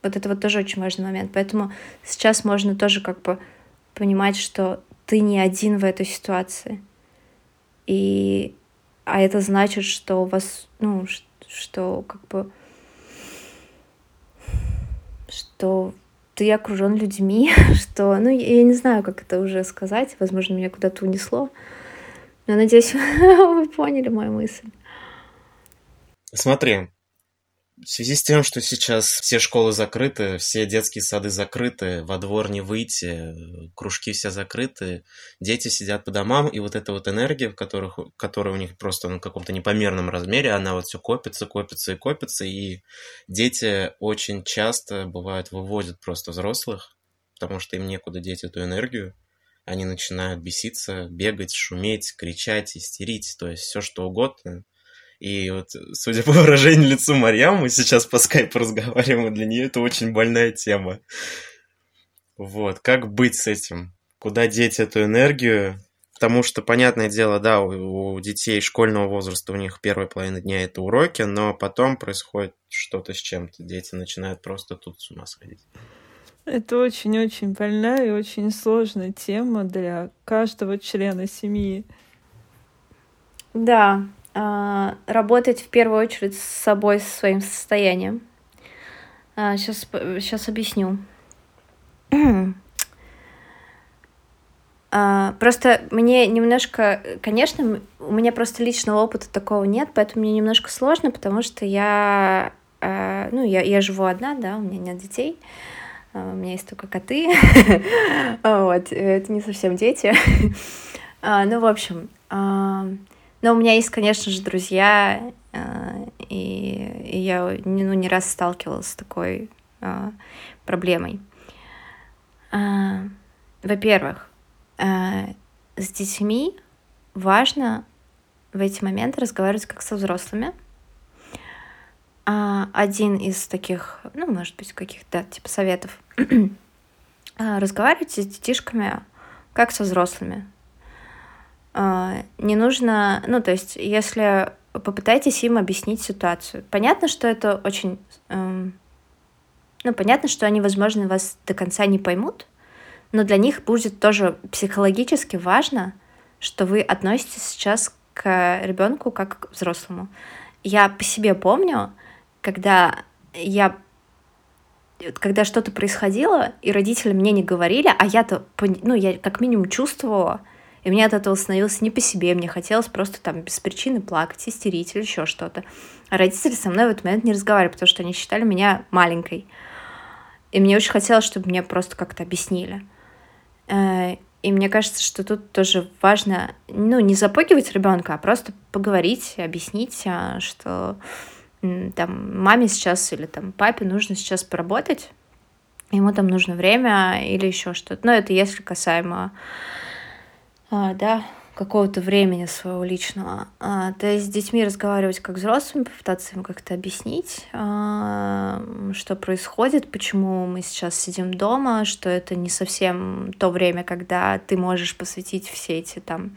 Вот это вот тоже очень важный момент. Поэтому сейчас можно тоже как бы понимать, что ты не один в этой ситуации. И а это значит, что у вас, ну, что как бы, что ты окружен людьми, что, ну, я не знаю, как это уже сказать, возможно, меня куда-то унесло, но надеюсь, вы поняли мою мысль. Смотри, в связи с тем, что сейчас все школы закрыты, все детские сады закрыты, во двор не выйти, кружки все закрыты, дети сидят по домам, и вот эта вот энергия, в которых, которая у них просто на каком-то непомерном размере, она вот все копится, копится и копится, и дети очень часто, бывают, выводят просто взрослых, потому что им некуда деть эту энергию, они начинают беситься, бегать, шуметь, кричать, истерить, то есть все что угодно, и вот, судя по выражению лицу Марьям, мы сейчас по скайпу разговариваем, и для нее это очень больная тема. Вот, как быть с этим? Куда деть эту энергию? Потому что, понятное дело, да, у, у детей школьного возраста у них первая половина дня это уроки, но потом происходит что-то с чем-то. Дети начинают просто тут с ума сходить. Это очень-очень больная и очень сложная тема для каждого члена семьи. Да, работать в первую очередь с собой, со своим состоянием. Сейчас, а, сейчас объясню. А, просто мне немножко, конечно, у меня просто личного опыта такого нет, поэтому мне немножко сложно, потому что я, ну, я, я живу одна, да, у меня нет детей, у меня есть только коты, вот, это не совсем дети. Ну, в общем, но у меня есть, конечно же, друзья, э, и, и я ну, не раз сталкивалась с такой э, проблемой. Э, во-первых, с детьми важно в эти моменты разговаривать как со взрослыми. Один из таких, ну, может быть, каких-то типа советов. Разговаривайте с детишками как со взрослыми. А, не нужно, ну, то есть, если попытайтесь им объяснить ситуацию. Понятно, что это очень, эм, ну, понятно, что они, возможно, вас до конца не поймут, но для них будет тоже психологически важно, что вы относитесь сейчас к ребенку как к взрослому. Я по себе помню, когда я когда что-то происходило, и родители мне не говорили, а я-то, ну, я как минимум чувствовала, и мне от этого становилось не по себе, мне хотелось просто там без причины плакать, истерить или еще что-то. А родители со мной в этот момент не разговаривали, потому что они считали меня маленькой. И мне очень хотелось, чтобы мне просто как-то объяснили. Э, и мне кажется, что тут тоже важно, ну, не запугивать ребенка, а просто поговорить, объяснить, а, что там маме сейчас или там папе нужно сейчас поработать, ему там нужно время или еще что-то. Но это если касаемо да, какого-то времени своего личного. А, то есть с детьми разговаривать как взрослыми, попытаться им как-то объяснить, а, что происходит, почему мы сейчас сидим дома, что это не совсем то время, когда ты можешь посвятить все эти там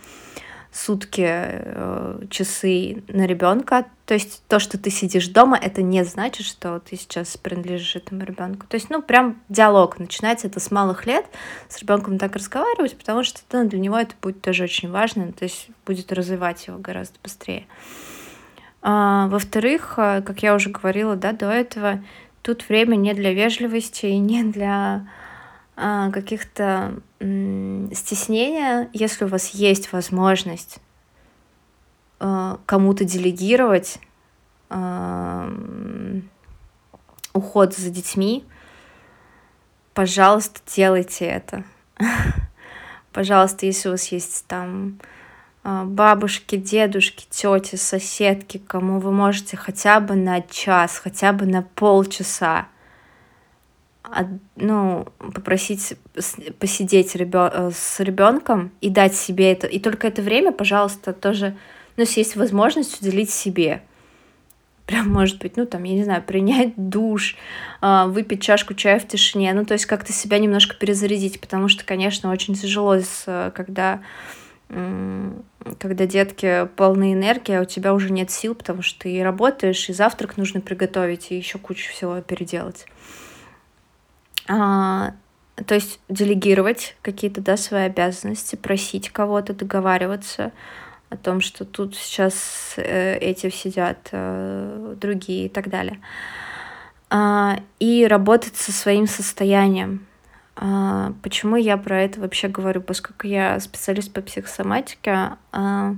сутки, э, часы на ребенка. То есть то, что ты сидишь дома, это не значит, что ты сейчас принадлежишь этому ребенку. То есть, ну, прям диалог. Начинается это с малых лет, с ребенком так разговаривать, потому что ну, для него это будет тоже очень важно, то есть будет развивать его гораздо быстрее. А, во-вторых, э, как я уже говорила, да, до этого, тут время не для вежливости и не для каких-то стеснения, если у вас есть возможность а, кому-то делегировать а, уход за детьми, пожалуйста, делайте это. Пожалуйста, если у вас есть там а, бабушки, дедушки, тети, соседки, кому вы можете хотя бы на час, хотя бы на полчаса ну, попросить посидеть ребё... с ребенком и дать себе это. И только это время, пожалуйста, тоже, ну, если есть возможность, уделить себе. Прям, может быть, ну, там, я не знаю, принять душ, а, выпить чашку чая в тишине, ну, то есть как-то себя немножко перезарядить, потому что, конечно, очень тяжело, когда когда детки полны энергии, а у тебя уже нет сил, потому что ты и работаешь, и завтрак нужно приготовить, и еще кучу всего переделать. А, то есть делегировать какие-то да, свои обязанности, просить кого-то, договариваться о том, что тут сейчас э, эти сидят, э, другие и так далее. А, и работать со своим состоянием. А, почему я про это вообще говорю? Поскольку я специалист по психосоматике, а,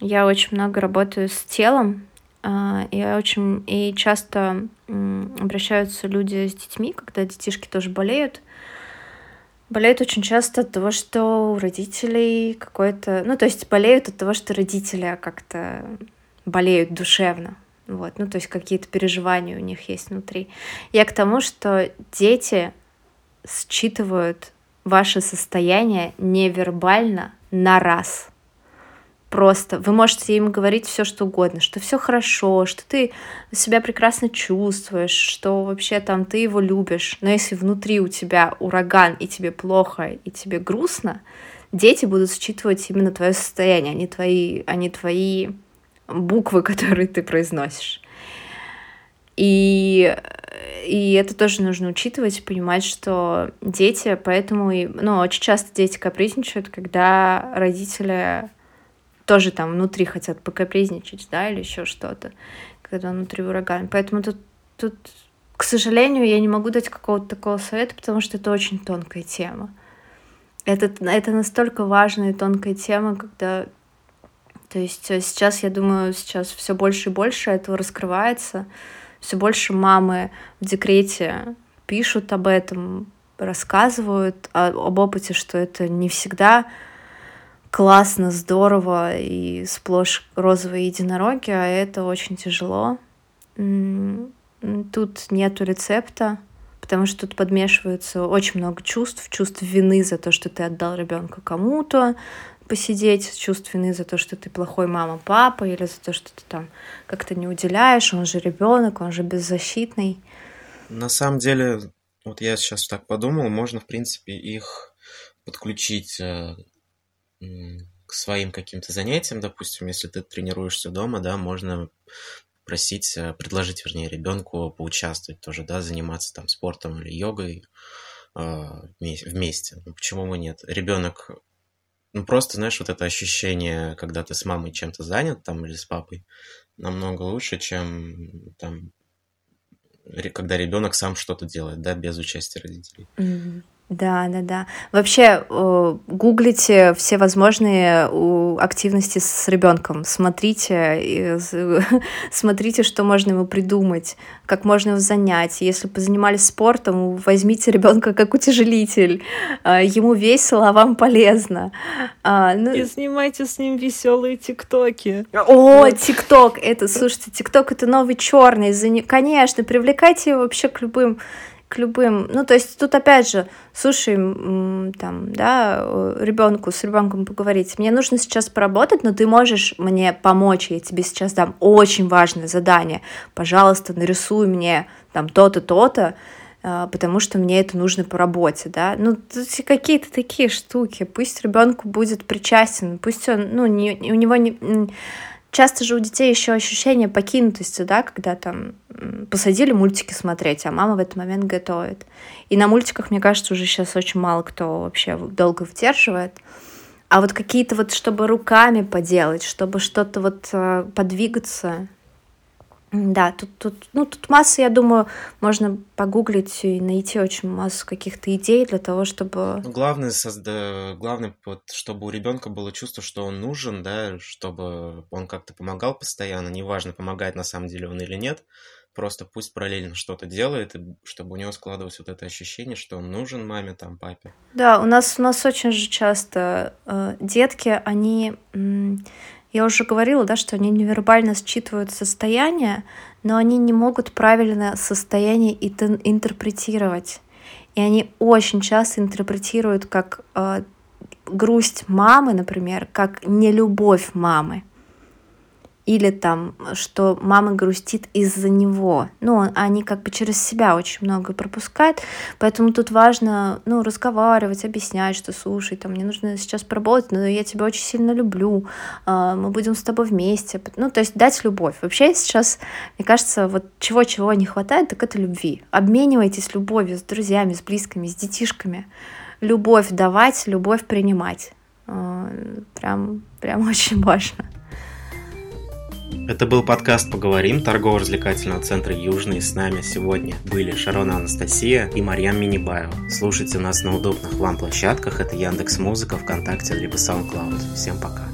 я очень много работаю с телом, и очень и часто обращаются люди с детьми, когда детишки тоже болеют. Болеют очень часто от того, что у родителей какой-то... Ну, то есть болеют от того, что родители как-то болеют душевно. Вот, ну, то есть какие-то переживания у них есть внутри. Я к тому, что дети считывают ваше состояние невербально на раз просто. Вы можете им говорить все, что угодно, что все хорошо, что ты себя прекрасно чувствуешь, что вообще там ты его любишь. Но если внутри у тебя ураган, и тебе плохо, и тебе грустно, дети будут считывать именно твое состояние, а не твои, а не твои буквы, которые ты произносишь. И, и это тоже нужно учитывать, понимать, что дети, поэтому, и, ну, очень часто дети капризничают, когда родители тоже там внутри хотят покапризничать, да, или еще что-то, когда внутри ураган. Поэтому тут, тут, к сожалению, я не могу дать какого-то такого совета, потому что это очень тонкая тема. Это, это настолько важная и тонкая тема, когда... То есть э, сейчас, я думаю, сейчас все больше и больше этого раскрывается, все больше мамы в декрете пишут об этом, рассказывают об опыте, что это не всегда классно, здорово и сплошь розовые единороги, а это очень тяжело. Тут нету рецепта, потому что тут подмешивается очень много чувств, чувств вины за то, что ты отдал ребенка кому-то посидеть, чувств вины за то, что ты плохой мама, папа, или за то, что ты там как-то не уделяешь, он же ребенок, он же беззащитный. На самом деле, вот я сейчас так подумал, можно, в принципе, их подключить э, к своим каким-то занятиям, допустим, если ты тренируешься дома, да, можно просить, э, предложить, вернее, ребенку поучаствовать тоже, да, заниматься там спортом или йогой э, вместе. Ну, почему бы нет? Ребенок, ну просто, знаешь, вот это ощущение, когда ты с мамой чем-то занят там или с папой, намного лучше, чем там, когда ребенок сам что-то делает, да, без участия родителей. Mm-hmm. Да, да, да. Вообще, гуглите все возможные активности с ребенком. Смотрите, смотрите, что можно ему придумать, как можно его занять. Если позанимались спортом, возьмите ребенка как утяжелитель. А, ему весело, а вам полезно. А, ну... И снимайте с ним веселые тиктоки. О, тикток! Это, слушайте, тикток это новый черный. Конечно, привлекайте его вообще к любым любым, ну, то есть тут опять же, слушай, там, да, ребенку, с ребенком поговорить, мне нужно сейчас поработать, но ты можешь мне помочь, я тебе сейчас дам очень важное задание, пожалуйста, нарисуй мне там то-то, то-то, а, потому что мне это нужно по работе, да, ну, какие-то такие штуки, пусть ребенку будет причастен, пусть он, ну, не, у него не часто же у детей еще ощущение покинутости, да, когда там посадили мультики смотреть, а мама в этот момент готовит. И на мультиках, мне кажется, уже сейчас очень мало кто вообще долго выдерживает. А вот какие-то вот, чтобы руками поделать, чтобы что-то вот э, подвигаться, да, тут, тут, ну, тут масса, я думаю, можно погуглить и найти очень массу каких-то идей для того, чтобы... Ну, главное, созда... главное вот, чтобы у ребенка было чувство, что он нужен, да, чтобы он как-то помогал постоянно, неважно, помогает на самом деле он или нет, просто пусть параллельно что-то делает, чтобы у него складывалось вот это ощущение, что он нужен маме, там, папе. Да, у нас, у нас очень же часто э, детки, они... Я уже говорила, да, что они невербально считывают состояние, но они не могут правильно состояние интерпретировать. И они очень часто интерпретируют как э, грусть мамы, например, как нелюбовь мамы или там, что мама грустит из-за него. Ну, они как бы через себя очень много пропускают, поэтому тут важно, ну, разговаривать, объяснять, что, слушай, там, мне нужно сейчас поработать, но я тебя очень сильно люблю, а, мы будем с тобой вместе. Ну, то есть дать любовь. Вообще сейчас, мне кажется, вот чего-чего не хватает, так это любви. Обменивайтесь любовью с друзьями, с близкими, с детишками. Любовь давать, любовь принимать. А, прям, прям очень важно. Это был подкаст «Поговорим» торгово-развлекательного центра «Южный». С нами сегодня были Шарона Анастасия и Марьям Минибаева. Слушайте нас на удобных вам площадках. Это Яндекс Музыка, ВКонтакте, либо SoundCloud. Всем пока.